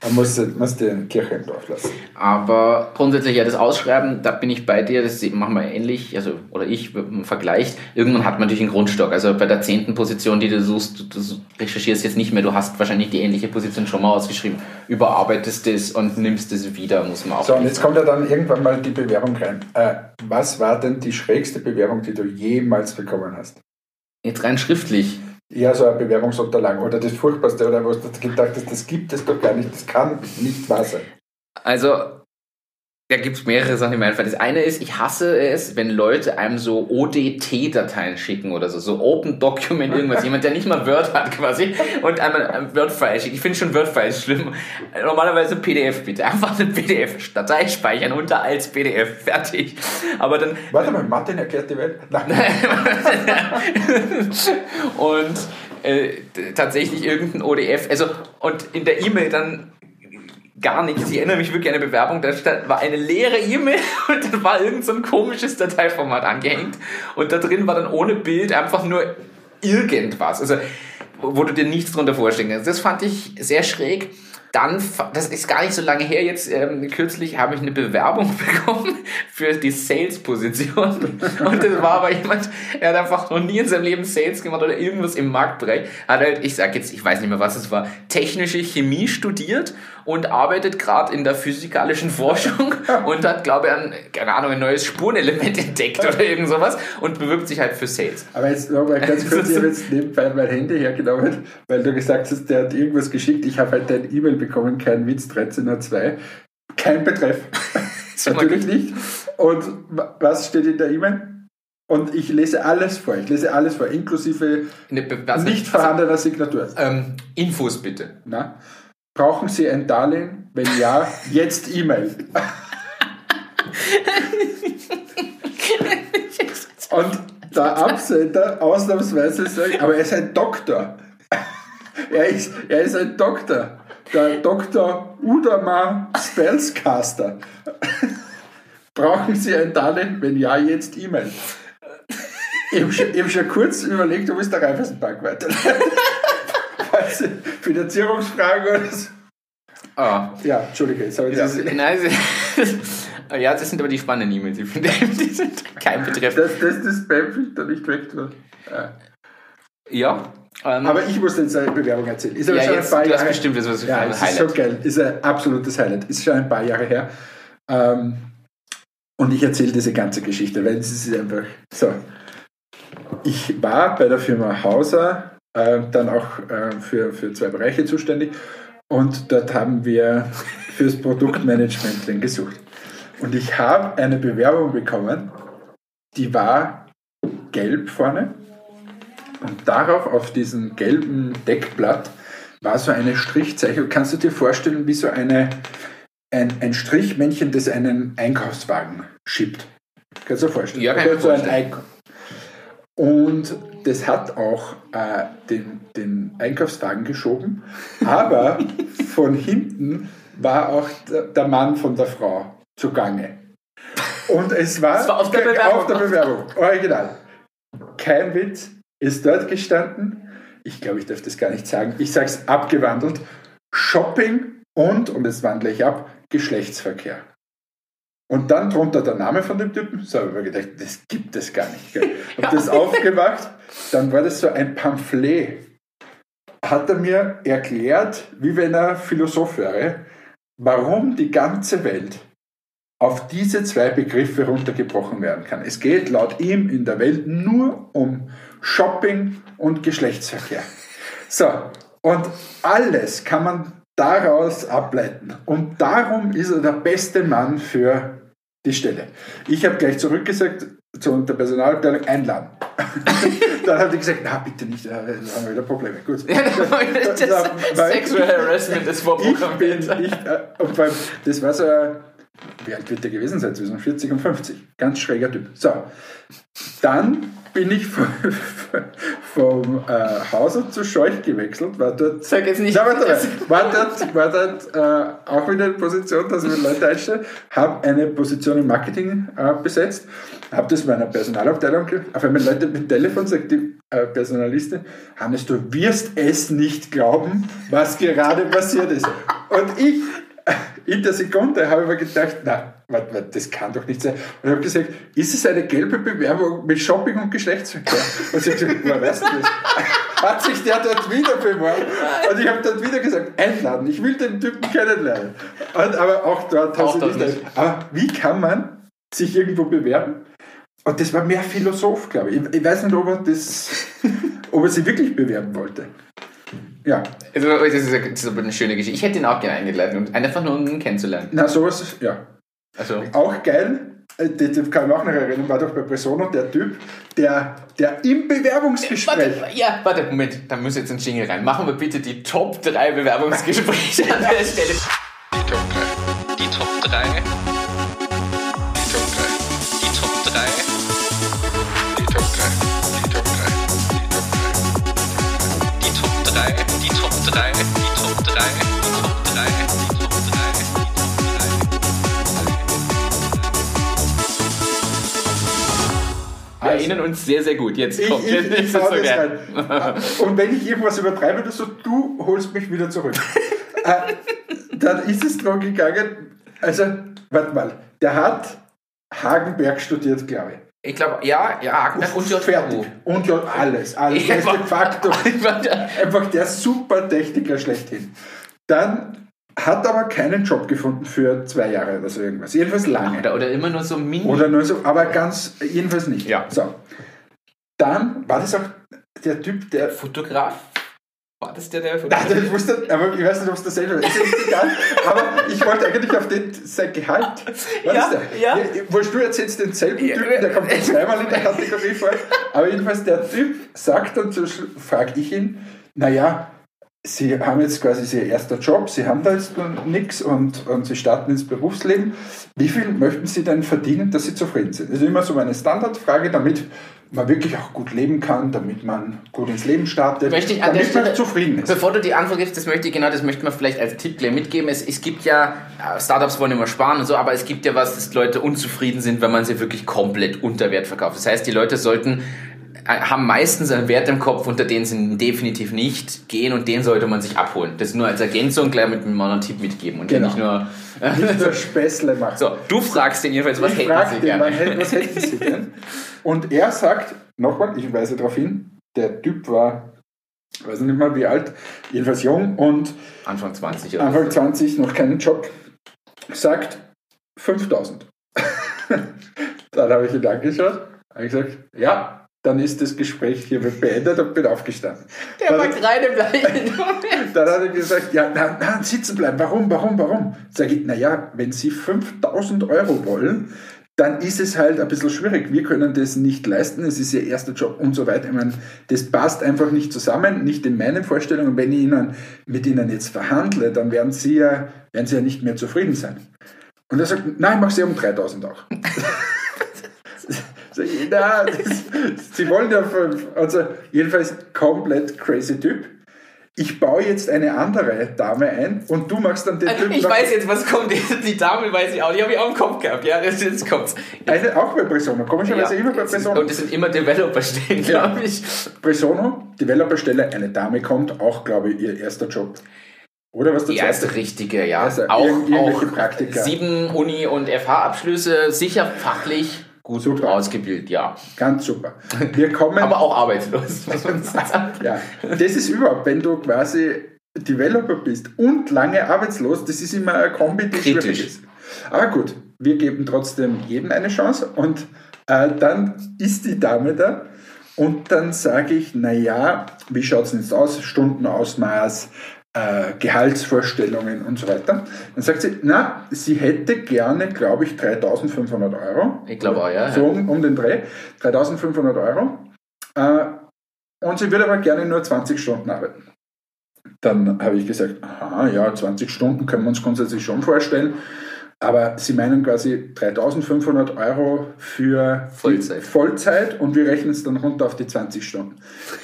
man muss, muss die Kirche im Dorf lassen. Aber grundsätzlich ja, das Ausschreiben, da bin ich bei dir, das machen wir ähnlich, also, oder ich im Vergleich. Irgendwann hat man natürlich einen Grundstock. Also bei der zehnten Position, die du suchst, du, du recherchierst jetzt nicht mehr, du hast wahrscheinlich die ähnliche Position schon mal ausgeschrieben, überarbeitest es und nimmst es wieder, muss man auch. So, und jetzt kommt ja dann irgendwann mal die Bewerbung rein. Äh, was war denn die schrägste Bewerbung, die du jemals bekommen hast? Jetzt rein schriftlich eher so eine Bewerbungsunterlagen oder das Furchtbarste oder was du gedacht hast, das gibt es doch gar nicht, das kann nicht wahr sein. Also da gibt es mehrere Sachen, die mir einfallen. Das eine ist, ich hasse es, wenn Leute einem so ODT-Dateien schicken oder so, so Open Document irgendwas. Jemand, der nicht mal Word hat quasi und einmal ein Word-File schickt. Ich finde schon Word-Files schlimm. Normalerweise PDF bitte. Einfach eine PDF-Datei speichern unter als PDF. Fertig. Aber dann... Warte mal, Martin erklärt die Welt. Nein. und äh, tatsächlich irgendein ODF. Also, und in der E-Mail dann gar nichts. Ich erinnere mich wirklich an eine Bewerbung, da war eine leere E-Mail und dann war irgend so ein komisches Dateiformat angehängt und da drin war dann ohne Bild einfach nur irgendwas. Also, wo du dir nichts drunter vorstellen kannst. Das fand ich sehr schräg. Dann, das ist gar nicht so lange her, jetzt ähm, kürzlich habe ich eine Bewerbung bekommen für die Sales-Position. Und das war aber jemand, er hat einfach noch nie in seinem Leben Sales gemacht oder irgendwas im Marktbereich. Hat halt, ich sag jetzt, ich weiß nicht mehr, was es war, technische Chemie studiert und arbeitet gerade in der physikalischen Forschung und hat, glaube ich, ein, keine Ahnung, ein neues Spurenelement entdeckt oder irgend sowas und bewirbt sich halt für Sales. Aber jetzt nochmal ganz kurz, ich habe jetzt nebenbei mein Handy hergenommen, weil du gesagt hast, der hat irgendwas geschickt. Ich habe halt dein E-Mail bekommen, kein Witz, 13.02. Kein Betreff. Natürlich nicht. Und was steht in der E-Mail? Und ich lese alles vor. Ich lese alles vor, inklusive nicht vorhandener Signatur. Ähm, Infos bitte. Na? Brauchen Sie ein Darlehen? Wenn ja, jetzt E-Mail. Und der Absender ausnahmsweise sagt, aber er ist ein Doktor. Er ist, er ist ein Doktor. Der Dr. Udamar Spellscaster. Brauchen Sie ein Darlehen? Wenn ja, jetzt E-Mail. Ich habe schon, hab schon kurz überlegt, du bist der Raiffeisenbank weiterleiten. Finanzierungsfragen oder so. Ah. Ja, Entschuldige, jetzt habe ich das. Nein, ja, das sind aber die spannenden E-Mails. Finde, die sind kein Betreff. Dass das, das Spamfilter nicht weg wird. Ja. ja ähm, aber ich muss jetzt eine Bewerbung erzählen. Ist aber ja, schon jetzt, ein paar Jahre bestimmt das, was ja, ein Highlight. ist so geil. Ist ein absolutes Highlight. Ist schon ein paar Jahre her. Ähm, und ich erzähle diese ganze Geschichte, weil es ist einfach so. Ich war bei der Firma Hauser äh, dann auch äh, für, für zwei Bereiche zuständig. Und dort haben wir fürs Produktmanagement gesucht. Und ich habe eine Bewerbung bekommen, die war gelb vorne. Und darauf, auf diesem gelben Deckblatt, war so eine Strichzeichnung. Kannst du dir vorstellen, wie so eine, ein, ein Strichmännchen, das einen Einkaufswagen schiebt? Kannst du dir vorstellen? Ja, kann ich mir vorstellen. Und das hat auch äh, den, den Einkaufswagen geschoben, aber von hinten war auch der Mann von der Frau zugange. Und es war, das war auf, der Bewerbung. auf der Bewerbung, original. Kein Witz, ist dort gestanden, ich glaube, ich darf das gar nicht sagen, ich sage es abgewandelt, Shopping und, und jetzt wandle ich ab, Geschlechtsverkehr. Und dann drunter der Name von dem Typen. So habe ich mir gedacht, das gibt es gar nicht. Gell? Hab das aufgemacht, dann war das so ein Pamphlet. Hat er mir erklärt, wie wenn er Philosoph wäre, warum die ganze Welt auf diese zwei Begriffe runtergebrochen werden kann. Es geht laut ihm in der Welt nur um Shopping und Geschlechtsverkehr. So, und alles kann man daraus ableiten. Und darum ist er der beste Mann für die Stelle. Ich habe gleich zurückgesagt zu der Personalabteilung einladen. dann hat die gesagt, na bitte nicht, da haben wir wieder Probleme. Gut. Ja, das Da- weil- Sexual Harassment ist Ich vorprogrammiert. bin, ich, äh, das war so ein, wie alt wird der gewesen sein? Zwischen 40 und 50. Ganz schräger Typ. So, dann bin ich vom, vom äh, Hauser zu Scheuch gewechselt, war dort Sag jetzt nicht. ja, warte mal. War dort, war dort äh, auch wieder eine Position, dass wir Leute einstellen. Habe eine Position im Marketing äh, besetzt. Habe das meiner Personalabteilung ge- Auf einmal Leute mit Telefon sagt die äh, Personalistin, Hannes, du wirst es nicht glauben, was gerade passiert ist. Und ich, in der Sekunde, habe ich mir gedacht, na, warte, warte, das kann doch nicht sein. Und habe gesagt, ist es eine gelbe Bewerbung mit Shopping und Geschlechtsverkehr? Und sie hat gesagt, woher weißt du das? Hat sich der dort wieder beworben? Und ich habe dort wieder gesagt, einladen, ich will den Typen kennenlernen. Und, aber auch dort Auch du das nicht. nicht. Aber wie kann man sich irgendwo bewerben? Und das war mehr Philosoph, glaube ich. Ich weiß nicht, ob er, das, ob er sich wirklich bewerben wollte. Ja, Also, das, ist, eine- das ist aber eine schöne Geschichte. Ich hätte ihn auch gerne eingeladen, um einfach nur um ihn kennenzulernen. na sowas, ist- ja. Also, Auch geil, äh, das das kann ich mich auch noch erinnern, war doch bei Presono der Typ, der, der im Bewerbungsgespräch warte, ja, warte, Moment, da muss jetzt ein Jingle rein. Machen wir bitte die Top 3 Bewerbungsgespräche an der Stelle. Die Top 3. Die Top 3. Wir erinnern uns sehr, sehr gut. Jetzt Ich, kommt ich, ich ist hau so gern. rein. Und wenn ich irgendwas übertreibe oder so, du holst mich wieder zurück. äh, dann ist es darum gegangen, also, warte mal, der hat Hagenberg studiert, glaube ich. Ich glaube, ja, ja, Hagenberg und Fertig. JVU. Und ja, alles, alles. Ja, Ja, de facto einfach der super Techniker schlechthin. Dann hat aber keinen Job gefunden für zwei Jahre oder so irgendwas. Jedenfalls lange. Oder, oder immer nur so mini. Oder nur so, aber ganz, jedenfalls nicht. Ja. So. Dann war das auch der Typ, der. Fotograf? War das der, der Nein, Fotograf? das wusste, aber ich weiß nicht, ob es dasselbe ist. Ist jetzt egal. Aber ich wollte eigentlich auf den, sein Gehalt. War Ja, das der? ja. Wurscht, du erzählst denselben Ja. Typen, der kommt jetzt zweimal in der Kategorie vor. Aber jedenfalls der Typ sagt dann, so frage ich ihn, naja, Sie haben jetzt quasi Ihr erster Job, Sie haben da jetzt nichts und, und Sie starten ins Berufsleben. Wie viel möchten Sie denn verdienen, dass Sie zufrieden sind? Das ist immer so eine Standardfrage, damit man wirklich auch gut leben kann, damit man gut ins Leben startet, Möchte ich an der damit man zufrieden ist. Bevor du die Antwort gibst, das möchte ich genau, das möchte man vielleicht als Tipp gleich mitgeben. Es, es gibt ja, äh, Startups wollen immer sparen und so, aber es gibt ja was, dass Leute unzufrieden sind, wenn man sie wirklich komplett unter Wert verkauft. Das heißt, die Leute sollten haben meistens einen Wert im Kopf, unter den sie definitiv nicht gehen und den sollte man sich abholen. Das nur als Ergänzung gleich mit einem anderen Tipp mitgeben und Genau. nicht nur. Nicht nur Späßle machen. So, du fragst den jedenfalls, was ich hätten frage sie den, gerne? was hätten- was hätten Sie denn? Und er sagt, nochmal, ich weise darauf hin, der Typ war, weiß nicht mal wie alt, jedenfalls jung und Anfang 20 oder Anfang so. 20 noch keinen Job, sagt 5000. dann habe ich ihn angeschaut, habe gesagt, ja, dann ist das Gespräch hier beendet und bin aufgestanden. Der Dann- war gerade bleiben. Dann hat er gesagt, ja, na, na, sitzen bleiben. Warum, warum, warum? Sag ich, naja, wenn Sie 5000 Euro wollen, dann ist es halt ein bisschen schwierig. Wir können das nicht leisten. Es ist Ihr erster Job und so weiter. Ich meine, das passt einfach nicht zusammen, nicht in meinen Vorstellungen. Wenn ich Ihnen, mit Ihnen jetzt verhandle, dann werden Sie ja, werden Sie ja nicht mehr zufrieden sein. Und er sagt, nein, ich mache Sie um 3000 auch. Na, das, Sie wollen ja. Also, jedenfalls komplett crazy Typ. Ich baue jetzt eine andere Dame ein und du machst dann den Also Typen ich weiß jetzt, was kommt. Die Dame weiß ich auch. Die habe ich auch im Kopf gehabt. Ja, das jetzt kommt's. Eine, auch bei Presono, komischerweise immer bei Presono. Und es sind immer Developer-Stellen, Ja. glaube ich. Presono, Developerstelle, eine Dame kommt, auch glaube ich ihr erster Job. Oder was der erste richtige, ja. Also auch auch Praktika. sieben Uni- und FH-Abschlüsse, sicher fachlich gut Super. ausgebildet, ja. Ganz super. Wir kommen. Aber auch arbeitslos, ja, das ist überhaupt, wenn du quasi Developer bist und lange arbeitslos, das ist immer eine Kombi, die Kritisch. schwierig ist. Aber gut, wir geben trotzdem jedem eine Chance und äh, dann ist die Dame da und dann sage ich, naja, wie schaut es denn jetzt aus? Stundenausmaß, äh, Gehaltsvorstellungen und so weiter. Dann sagt sie, na, sie hätte gerne, glaube ich, 3500 Euro. Ich glaube auch, ja. So um, um den Dreh. 3500 Euro. Äh, und sie würde aber gerne nur 20 Stunden arbeiten. Dann habe ich gesagt, aha, ja, 20 Stunden können wir uns grundsätzlich schon vorstellen. Aber Sie meinen quasi 3500 Euro für Vollzeit. Vollzeit und wir rechnen es dann runter auf die 20 Stunden.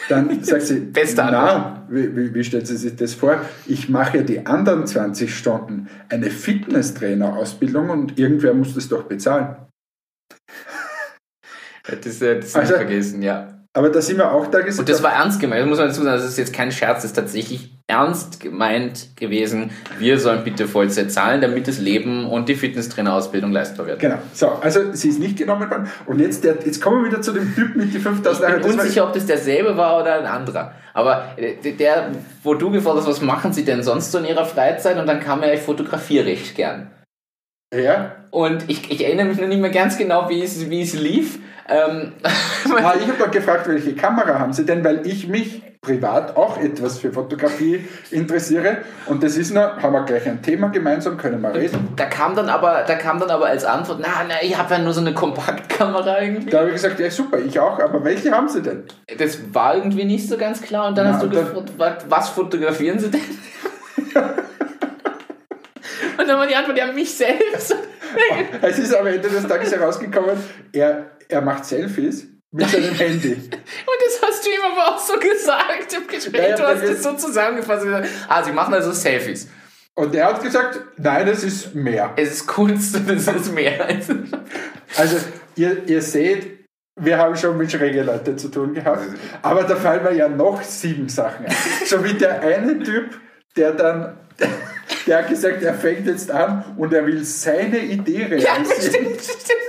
Dann sagt sie, Beste na, wie, wie, wie stellt sie sich das vor? Ich mache ja die anderen 20 Stunden eine Fitnesstrainer-Ausbildung und irgendwer muss das doch bezahlen. Das äh, das Also- nicht vergessen, ja. Aber da sind wir auch da gesagt. Und das war ernst gemeint, das muss man dazu sagen, das ist jetzt kein Scherz, das ist tatsächlich ernst gemeint gewesen. Wir sollen bitte Vollzeit zahlen, damit das Leben und die Fitnesstrainerausbildung leistbar wird. Genau. So, also sie ist nicht genommen worden. Und jetzt, der, jetzt kommen wir wieder zu dem Typ mit die 5000 Ich Euro. bin Das war- unsicher, ob das derselbe war oder ein anderer. Aber äh, der, wo du gefragt hast, was machen sie denn sonst so in ihrer Freizeit? Und dann kam er, ich fotografiere recht gern. Ja. Und ich, ich erinnere mich noch nicht mehr ganz genau, wie es, wie es lief. Ähm, Ah, ich habe doch gefragt, welche Kamera haben Sie denn, weil ich mich privat auch etwas für Fotografie interessiere. Und das ist noch, haben wir gleich ein Thema gemeinsam, können wir reden. da kam dann aber, da kam dann aber als Antwort, na, na, ich habe ja nur so eine Kompaktkamera irgendwie. Da habe ich gesagt, ja super, ich auch, aber welche haben Sie denn? Das war irgendwie nicht so ganz klar. Und dann Na, hast du gefragt, was fotografieren sie denn? und dann war die Antwort, ja, mich selbst. Es ist am Ende des Tages herausgekommen, er, er macht Selfies mit seinem Handy. Und das hast du ihm aber auch so gesagt im Gespräch. Ja, du hast das es so zusammengefasst. und gesagt, Ah, sie machen also Selfies. Und er hat gesagt, nein, es ist mehr. Es ist Kunst und es ist mehr. Also ihr, ihr seht, wir haben schon mit schrägen Leuten zu tun gehabt, aber da fallen mir ja noch sieben Sachen ein. So wie der eine Typ, der dann, der hat gesagt, er fängt jetzt an und er will seine Idee Ja, realisieren. das stimmt, das stimmt.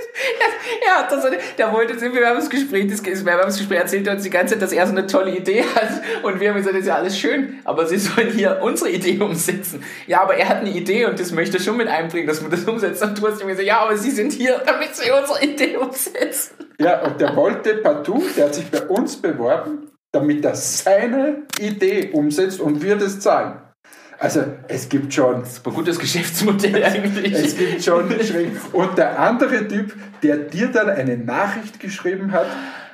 Hat das, der wollte jetzt im Bewerbungsgespräch, das Bewerbungsgespräch erzählt er uns die ganze Zeit, dass er so eine tolle Idee hat. Und wir haben gesagt, das ist ja alles schön, aber sie sollen hier unsere Idee umsetzen. Ja, aber er hat eine Idee und das möchte er schon mit einbringen, dass man das umsetzt. Und du hast ihm gesagt, ja, aber sie sind hier, damit sie unsere Idee umsetzen. Ja, und der wollte partout, der hat sich bei uns beworben, damit er seine Idee umsetzt und wir das zahlen. Also es gibt schon Super gutes Geschäftsmodell eigentlich. Es gibt schon. Und der andere Typ, der dir dann eine Nachricht geschrieben hat,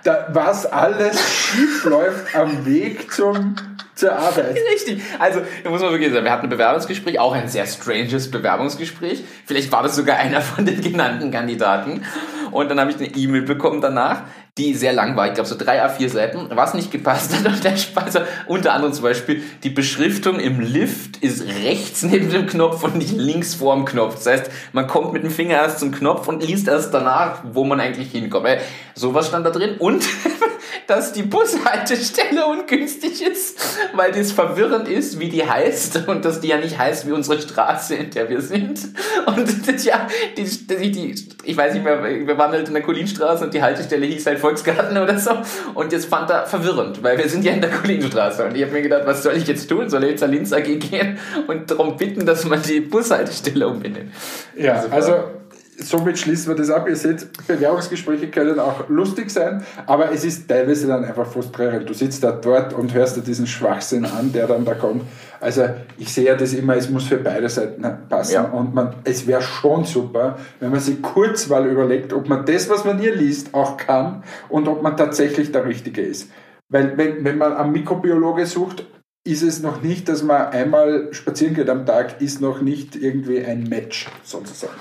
da, was alles schief läuft am Weg zum, zur Arbeit. Richtig. Also, da muss man wirklich sagen, wir hatten ein Bewerbungsgespräch, auch ein sehr stranges Bewerbungsgespräch. Vielleicht war das sogar einer von den genannten Kandidaten. Und dann habe ich eine E-Mail bekommen danach, die sehr lang war. Ich glaube, so drei A4 Seiten, was nicht gepasst hat. Und der also unter anderem zum Beispiel, die Beschriftung im Lift ist rechts neben dem Knopf und nicht links vor dem Knopf. Das heißt, man kommt mit dem Finger erst zum Knopf und liest erst danach, wo man eigentlich hinkommt. Weil sowas stand da drin. Und dass die Bushaltestelle ungünstig ist, weil das verwirrend ist, wie die heißt und dass die ja nicht heißt wie unsere Straße, in der wir sind. Und das, ja, die, die, die, ich weiß nicht mehr, wir waren halt in der Kolinstraße und die Haltestelle hieß halt Volksgarten oder so. Und jetzt fand er verwirrend, weil wir sind ja in der Kolinstraße. Und ich habe mir gedacht, was soll ich jetzt tun? Soll ich jetzt zur Linz AG gehen und darum bitten, dass man die Bushaltestelle umbenennt? Ja, also somit schließen wir das ab. Ihr seht, Bewerbungsgespräche können auch lustig sein, aber es ist teilweise dann einfach frustrierend. Du sitzt da dort und hörst dir diesen Schwachsinn an, der dann da kommt. Also ich sehe ja das immer, es muss für beide Seiten passen. Ja. Und man, es wäre schon super, wenn man sich kurz mal überlegt, ob man das, was man hier liest, auch kann und ob man tatsächlich der Richtige ist. Weil wenn, wenn man am Mikrobiologe sucht, ist es noch nicht, dass man einmal spazieren geht am Tag, ist noch nicht irgendwie ein Match sozusagen.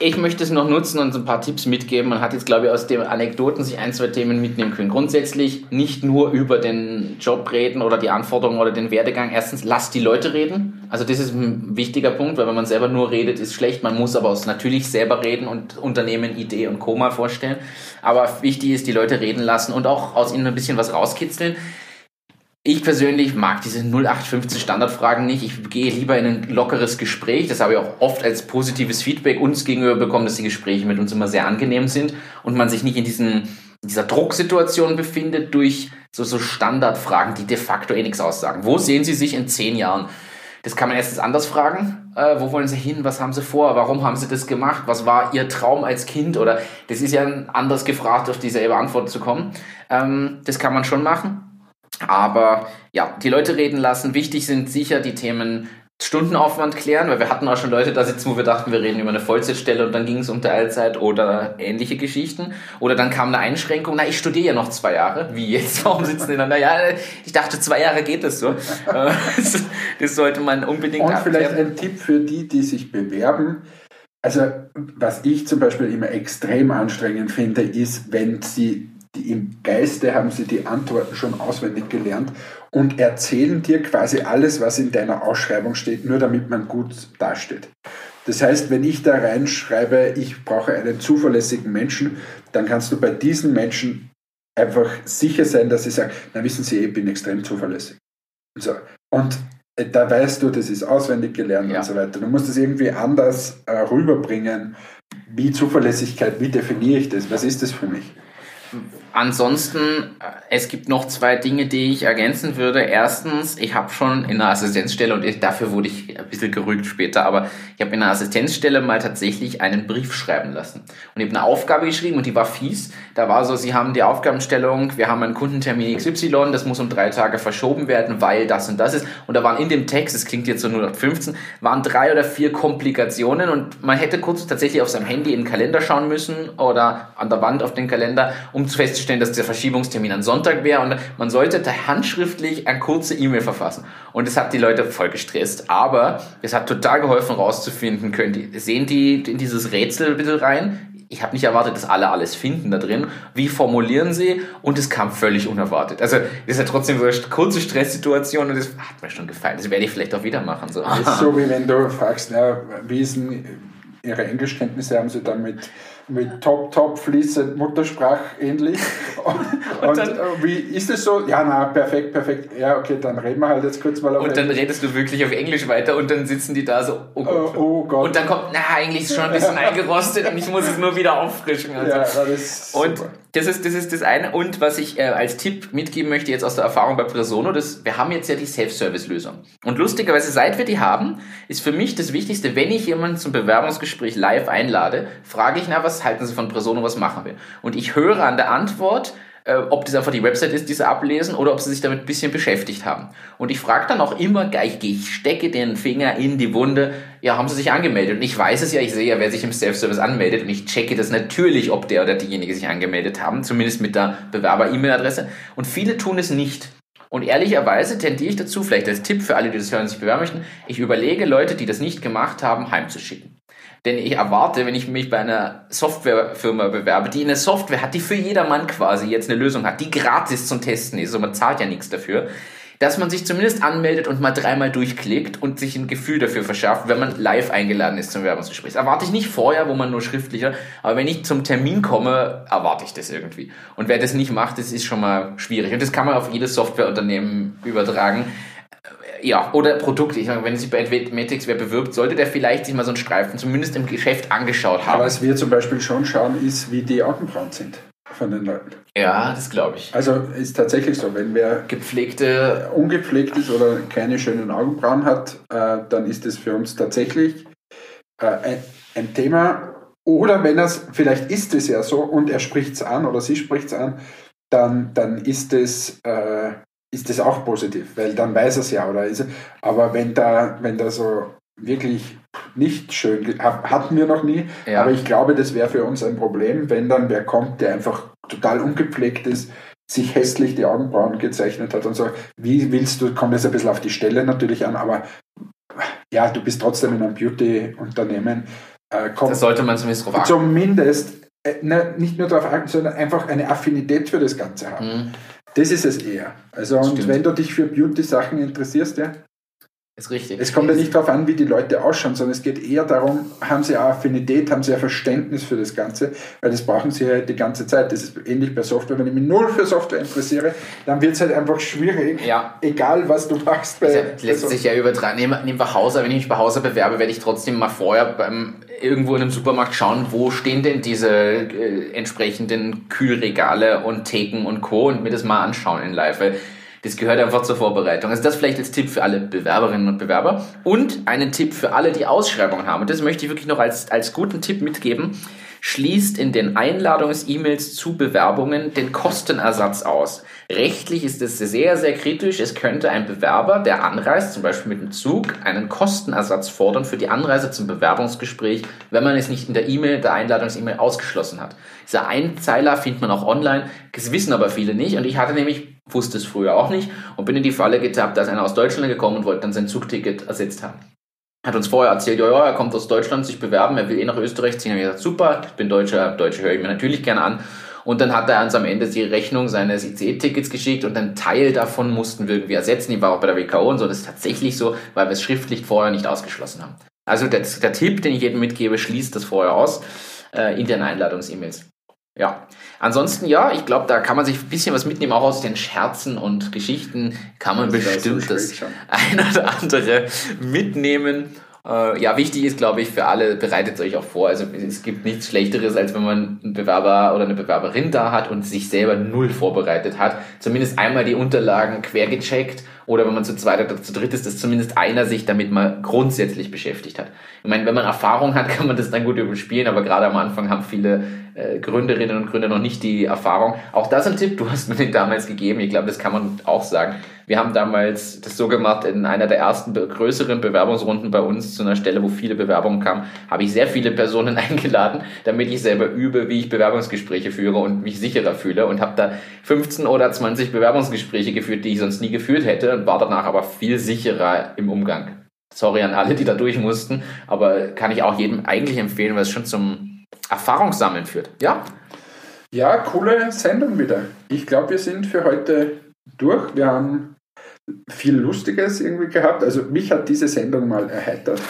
Ich möchte es noch nutzen und ein paar Tipps mitgeben. Man hat jetzt, glaube ich, aus den Anekdoten sich ein, zwei Themen mitnehmen können. Grundsätzlich nicht nur über den Job reden oder die Anforderungen oder den Werdegang. Erstens, lasst die Leute reden. Also das ist ein wichtiger Punkt, weil wenn man selber nur redet, ist schlecht. Man muss aber natürlich selber reden und Unternehmen, Idee und Koma vorstellen. Aber wichtig ist, die Leute reden lassen und auch aus ihnen ein bisschen was rauskitzeln. Ich persönlich mag diese 0815 Standardfragen nicht. Ich gehe lieber in ein lockeres Gespräch. Das habe ich auch oft als positives Feedback uns gegenüber bekommen, dass die Gespräche mit uns immer sehr angenehm sind und man sich nicht in diesen, in dieser Drucksituation befindet durch so, so Standardfragen, die de facto eh nichts aussagen. Wo sehen Sie sich in zehn Jahren? Das kann man erstens anders fragen. Äh, wo wollen Sie hin? Was haben Sie vor? Warum haben Sie das gemacht? Was war Ihr Traum als Kind? Oder das ist ja anders gefragt, auf dieselbe Antwort zu kommen. Ähm, das kann man schon machen. Aber ja, die Leute reden lassen. Wichtig sind sicher die Themen Stundenaufwand klären, weil wir hatten auch schon Leute da sitzen, wo wir dachten, wir reden über eine Vollzeitstelle und dann ging es um Teilzeit oder ähnliche Geschichten. Oder dann kam eine Einschränkung, na, ich studiere ja noch zwei Jahre. Wie jetzt? Warum sitzen die dann? Naja, ich dachte, zwei Jahre geht das so. das sollte man unbedingt Und abklären. vielleicht ein Tipp für die, die sich bewerben. Also, was ich zum Beispiel immer extrem anstrengend finde, ist, wenn sie die im Geiste haben sie die Antworten schon auswendig gelernt und erzählen dir quasi alles, was in deiner Ausschreibung steht, nur damit man gut dasteht. Das heißt, wenn ich da reinschreibe, ich brauche einen zuverlässigen Menschen, dann kannst du bei diesen Menschen einfach sicher sein, dass sie sagen, na wissen Sie, ich bin extrem zuverlässig. So. Und äh, da weißt du, das ist auswendig gelernt ja. und so weiter. Du musst es irgendwie anders äh, rüberbringen. Wie Zuverlässigkeit, wie definiere ich das? Was ist das für mich? Ansonsten, äh, es gibt noch zwei Dinge, die ich ergänzen würde. Erstens, ich habe schon in einer Assistenzstelle, und ich, dafür wurde ich ein bisschen gerügt später, aber ich habe in einer Assistenzstelle mal tatsächlich einen Brief schreiben lassen. Und ich habe eine Aufgabe geschrieben und die war fies. Da war so, Sie haben die Aufgabenstellung, wir haben einen Kundentermin XY, das muss um drei Tage verschoben werden, weil das und das ist. Und da waren in dem Text, das klingt jetzt so 015, waren drei oder vier Komplikationen und man hätte kurz tatsächlich auf seinem Handy in den Kalender schauen müssen oder an der Wand auf den Kalender, um zu festzustellen, dass der Verschiebungstermin an Sonntag wäre und man sollte da handschriftlich eine kurze E-Mail verfassen. Und das hat die Leute voll gestresst. Aber es hat total geholfen, rauszufinden, können die, sehen die in dieses Rätsel bitte rein? Ich habe nicht erwartet, dass alle alles finden da drin. Wie formulieren sie? Und es kam völlig unerwartet. Also das ist ja trotzdem so eine kurze Stresssituation und das hat mir schon gefallen. Das werde ich vielleicht auch wieder machen. So. Das ist so, wie wenn du fragst, na, wie denn Ihre Englischkenntnisse haben Sie dann mit top, top, fließend Muttersprach ähnlich. Und, und, und äh, wie ist es so? Ja, na, perfekt, perfekt. Ja, okay, dann reden wir halt jetzt kurz mal auf Und dann redest du wirklich auf Englisch weiter und dann sitzen die da so, oh Gott. Uh, oh Gott. Und dann kommt, na, eigentlich ist es schon ein bisschen eingerostet und ich muss es nur wieder auffrischen. Also. Ja, das ist und das ist, das ist das eine. Und was ich äh, als Tipp mitgeben möchte, jetzt aus der Erfahrung bei Presono, das, wir haben jetzt ja die Self-Service-Lösung. Und lustigerweise, seit wir die haben, ist für mich das Wichtigste, wenn ich jemanden zum Bewerbungsgespräch live einlade, frage ich, na, was halten Sie von Presono, was machen wir? Und ich höre an der Antwort, äh, ob das einfach die Website ist, die sie ablesen, oder ob sie sich damit ein bisschen beschäftigt haben. Und ich frage dann auch immer gleich, ich stecke den Finger in die Wunde, ja, haben sie sich angemeldet? Und ich weiß es ja, ich sehe ja, wer sich im Self-Service anmeldet und ich checke das natürlich, ob der oder diejenige sich angemeldet haben, zumindest mit der Bewerber-E-Mail-Adresse. Und viele tun es nicht. Und ehrlicherweise tendiere ich dazu, vielleicht als Tipp für alle, die das hören und sich bewerben möchten, ich überlege, Leute, die das nicht gemacht haben, heimzuschicken. Denn ich erwarte, wenn ich mich bei einer Softwarefirma bewerbe, die eine Software hat, die für jedermann quasi jetzt eine Lösung hat, die gratis zum Testen ist, und man zahlt ja nichts dafür, dass man sich zumindest anmeldet und mal dreimal durchklickt und sich ein Gefühl dafür verschafft, wenn man live eingeladen ist zum Werbungsgespräch. Das erwarte ich nicht vorher, wo man nur schriftlicher, aber wenn ich zum Termin komme, erwarte ich das irgendwie. Und wer das nicht macht, das ist schon mal schwierig. Und das kann man auf jedes Softwareunternehmen übertragen ja, oder Produkte. Ich meine, wenn sich bei Adventix wer bewirbt, sollte der vielleicht sich mal so einen Streifen zumindest im Geschäft angeschaut haben. Aber was wir zum Beispiel schon schauen, ist, wie die Augenbrauen sind von den Leuten. Ja, das glaube ich. Also ist tatsächlich so, wenn wer gepflegte, ungepflegt ist oder keine schönen Augenbrauen hat, äh, dann ist es für uns tatsächlich äh, ein, ein, Thema. Oder wenn er vielleicht ist es ja so und er spricht es an oder sie spricht es an, dann, dann ist es äh, ist das auch positiv, weil dann weiß er es ja, oder ist, aber wenn da, wenn da so wirklich nicht schön, hatten wir noch nie, ja. aber ich glaube, das wäre für uns ein Problem, wenn dann wer kommt, der einfach total ungepflegt ist, sich hässlich die Augenbrauen gezeichnet hat und so, wie willst du, kommt jetzt ein bisschen auf die Stelle natürlich an, aber ja, du bist trotzdem in einem Beauty-Unternehmen. Äh, das sollte man zumindest drauf achten. Zumindest, äh, ne, nicht nur darauf achten, sondern einfach eine Affinität für das Ganze haben. Mhm. Das ist es eher. Also, und Stimmt. wenn du dich für Beauty-Sachen interessierst, ja, Ist richtig. Es kommt ja nicht darauf an, wie die Leute ausschauen, sondern es geht eher darum, haben sie eine Affinität, haben sie ein Verständnis für das Ganze, weil das brauchen sie halt die ganze Zeit. Das ist ähnlich bei Software. Wenn ich mich null für Software interessiere, dann wird es halt einfach schwierig, Ja. egal was du machst. Bei, Das bei lässt sich ja übertragen. Nehmen, nehmen wir Hauser. Wenn ich mich bei Hauser bewerbe, werde ich trotzdem mal vorher beim, irgendwo in einem Supermarkt schauen, wo stehen denn diese äh, entsprechenden Kühlregale und Theken und Co. und mir das mal anschauen in live. Weil das gehört einfach zur Vorbereitung. Also das vielleicht als Tipp für alle Bewerberinnen und Bewerber. Und einen Tipp für alle, die Ausschreibungen haben. Und das möchte ich wirklich noch als, als guten Tipp mitgeben. Schließt in den Einladungs-E-Mails zu Bewerbungen den Kostenersatz aus. Rechtlich ist es sehr, sehr kritisch. Es könnte ein Bewerber, der anreist, zum Beispiel mit dem Zug, einen Kostenersatz fordern für die Anreise zum Bewerbungsgespräch, wenn man es nicht in der E-Mail, der Einladungs-E-Mail ausgeschlossen hat. Dieser Einzeiler findet man auch online. Das wissen aber viele nicht. Und ich hatte nämlich, wusste es früher auch nicht und bin in die Falle getappt, da ist einer aus Deutschland gekommen und wollte dann sein Zugticket ersetzt haben hat uns vorher erzählt, ja, ja, er kommt aus Deutschland, sich bewerben, er will eh nach Österreich ziehen. Ich gesagt, super, ich bin Deutscher, Deutsche höre ich mir natürlich gerne an. Und dann hat er uns am Ende die Rechnung seines ICE-Tickets geschickt und einen Teil davon mussten wir irgendwie ersetzen. Die war auch bei der WKO und so. Das ist tatsächlich so, weil wir es schriftlich vorher nicht ausgeschlossen haben. Also der, der Tipp, den ich jedem mitgebe, schließt das vorher aus äh, in den Einladungs-E-Mails. Ja, ansonsten ja, ich glaube, da kann man sich ein bisschen was mitnehmen, auch aus den Scherzen und Geschichten kann man Das ist bestimmt das ein oder andere mitnehmen. Äh, ja, wichtig ist, glaube ich, für alle, bereitet euch auch vor. Also es gibt nichts Schlechteres, als wenn man einen Bewerber oder eine Bewerberin da hat und sich selber null vorbereitet hat. Zumindest einmal die Unterlagen quer gecheckt oder wenn man zu zweit oder zu dritt ist, dass zumindest einer sich damit mal grundsätzlich beschäftigt hat. Ich meine, wenn man Erfahrung hat, kann man das dann gut überspielen, aber gerade am Anfang haben viele äh, Gründerinnen und Gründer noch nicht die Erfahrung. Auch das ein Tipp, du hast mir den damals gegeben, ich glaube, das kann man auch sagen. Wir haben damals das so gemacht, in einer der ersten größeren Bewerbungsrunden bei uns zu einer Stelle, wo viele Bewerbungen kamen, habe ich sehr viele Personen eingeladen, damit ich selber übe, wie ich Bewerbungsgespräche führe und mich sicherer fühle und habe da 15 oder 20 Bewerbungsgespräche geführt, die ich sonst nie geführt hätte war danach aber viel sicherer im Umgang. Sorry an alle, die da durch mussten, aber kann ich auch jedem eigentlich empfehlen, weil es schon zum Erfahrungssammeln führt. Ja, Ja, coole Sendung wieder. Ich glaube, wir sind für heute durch. Wir haben viel Lustiges irgendwie gehabt. Also mich hat diese Sendung mal erheitert,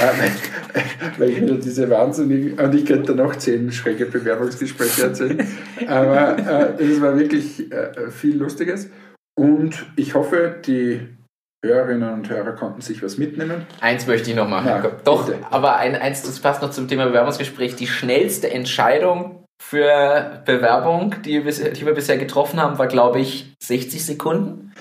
äh, weil, ich wieder diese wahnsinnigen, und ich könnte noch zehn schräge Bewerbungsgespräche erzählen, aber äh, es war wirklich äh, viel Lustiges. Und ich hoffe, die Hörerinnen und Hörer konnten sich was mitnehmen. Eins möchte ich noch machen. Ja, Doch, bitte. aber ein, eins, das passt noch zum Thema Bewerbungsgespräch. Die schnellste Entscheidung für Bewerbung, die, wir die wir bisher getroffen haben, war, glaube ich, 60 Sekunden.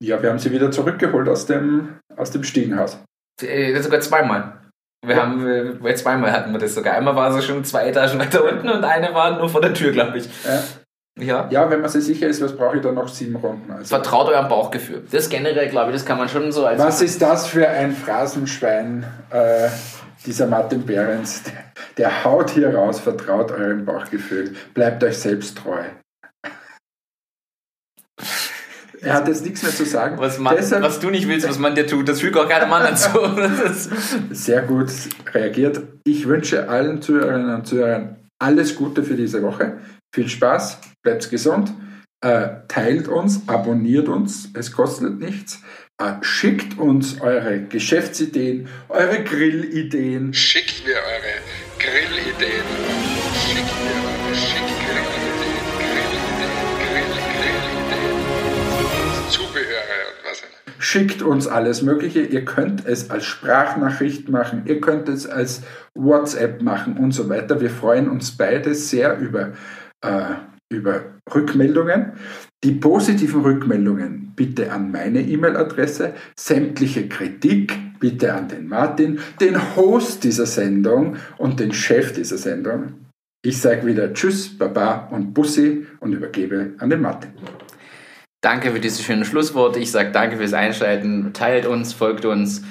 Ja, wir haben sie wieder zurückgeholt aus dem, aus dem Stiegenhaus. Äh, sogar zweimal. Wir Ja. haben, äh, bei zweimal hatten wir das sogar. Einmal war sie schon zwei Etagen weiter unten und eine war nur vor der Tür, glaube ich. Äh, Ja. ja, wenn man sich sicher ist, was brauche ich dann noch sieben Runden? Also. Vertraut eurem Bauchgefühl. Das generell, glaube ich, das kann man schon so als. Was ist das für ein Phrasenschwein, äh, dieser Martin Behrens? Der, der haut hier raus, vertraut eurem Bauchgefühl, bleibt euch selbst treu. Er hat jetzt nichts mehr zu sagen. was, man, Deshalb was du nicht willst, was man dir tut, das fügt auch keinem anderen zu. Ist, sehr gut reagiert. Ich wünsche allen Zuhörerinnen und Zuhörern alles Gute für diese Woche. Viel Spaß, bleibt gesund, äh, teilt uns, abonniert uns, es kostet nichts. Äh, schickt uns eure Geschäftsideen, eure Grillideen, Schickt mir eure Grillideen. Schickt mir eure schickt Grillideen. Grillideen, Grill, Grillideen. Und was immer. Schickt uns alles Mögliche. Ihr könnt es als Sprachnachricht machen, ihr könnt es als WhatsApp machen und so weiter. Wir freuen uns beide sehr über, äh, über Rückmeldungen. Die positiven Rückmeldungen bitte an meine E-Mail-Adresse. Sämtliche Kritik bitte an den Martin, den Host dieser Sendung und den Chef dieser Sendung. Ich sage wieder Tschüss, Baba und Bussi und übergebe an den Martin. Danke für diese schönen Schlussworte. Ich sage danke fürs Einschalten. Teilt uns, folgt uns,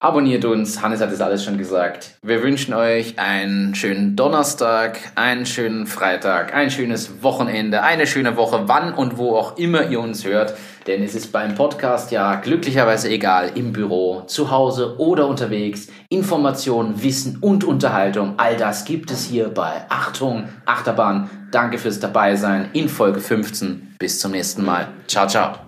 abonniert uns. Hannes hat es alles schon gesagt. Wir wünschen euch einen schönen Donnerstag, einen schönen Freitag, ein schönes Wochenende, eine schöne Woche, wann und wo auch immer ihr uns hört. Denn es ist beim Podcast ja glücklicherweise egal, im Büro, zu Hause oder unterwegs. Information, Wissen und Unterhaltung, all das gibt es hier bei Achtung, Achterbahn. Danke fürs Dabeisein in Folge 15. Bis zum nächsten Mal. Ciao, ciao.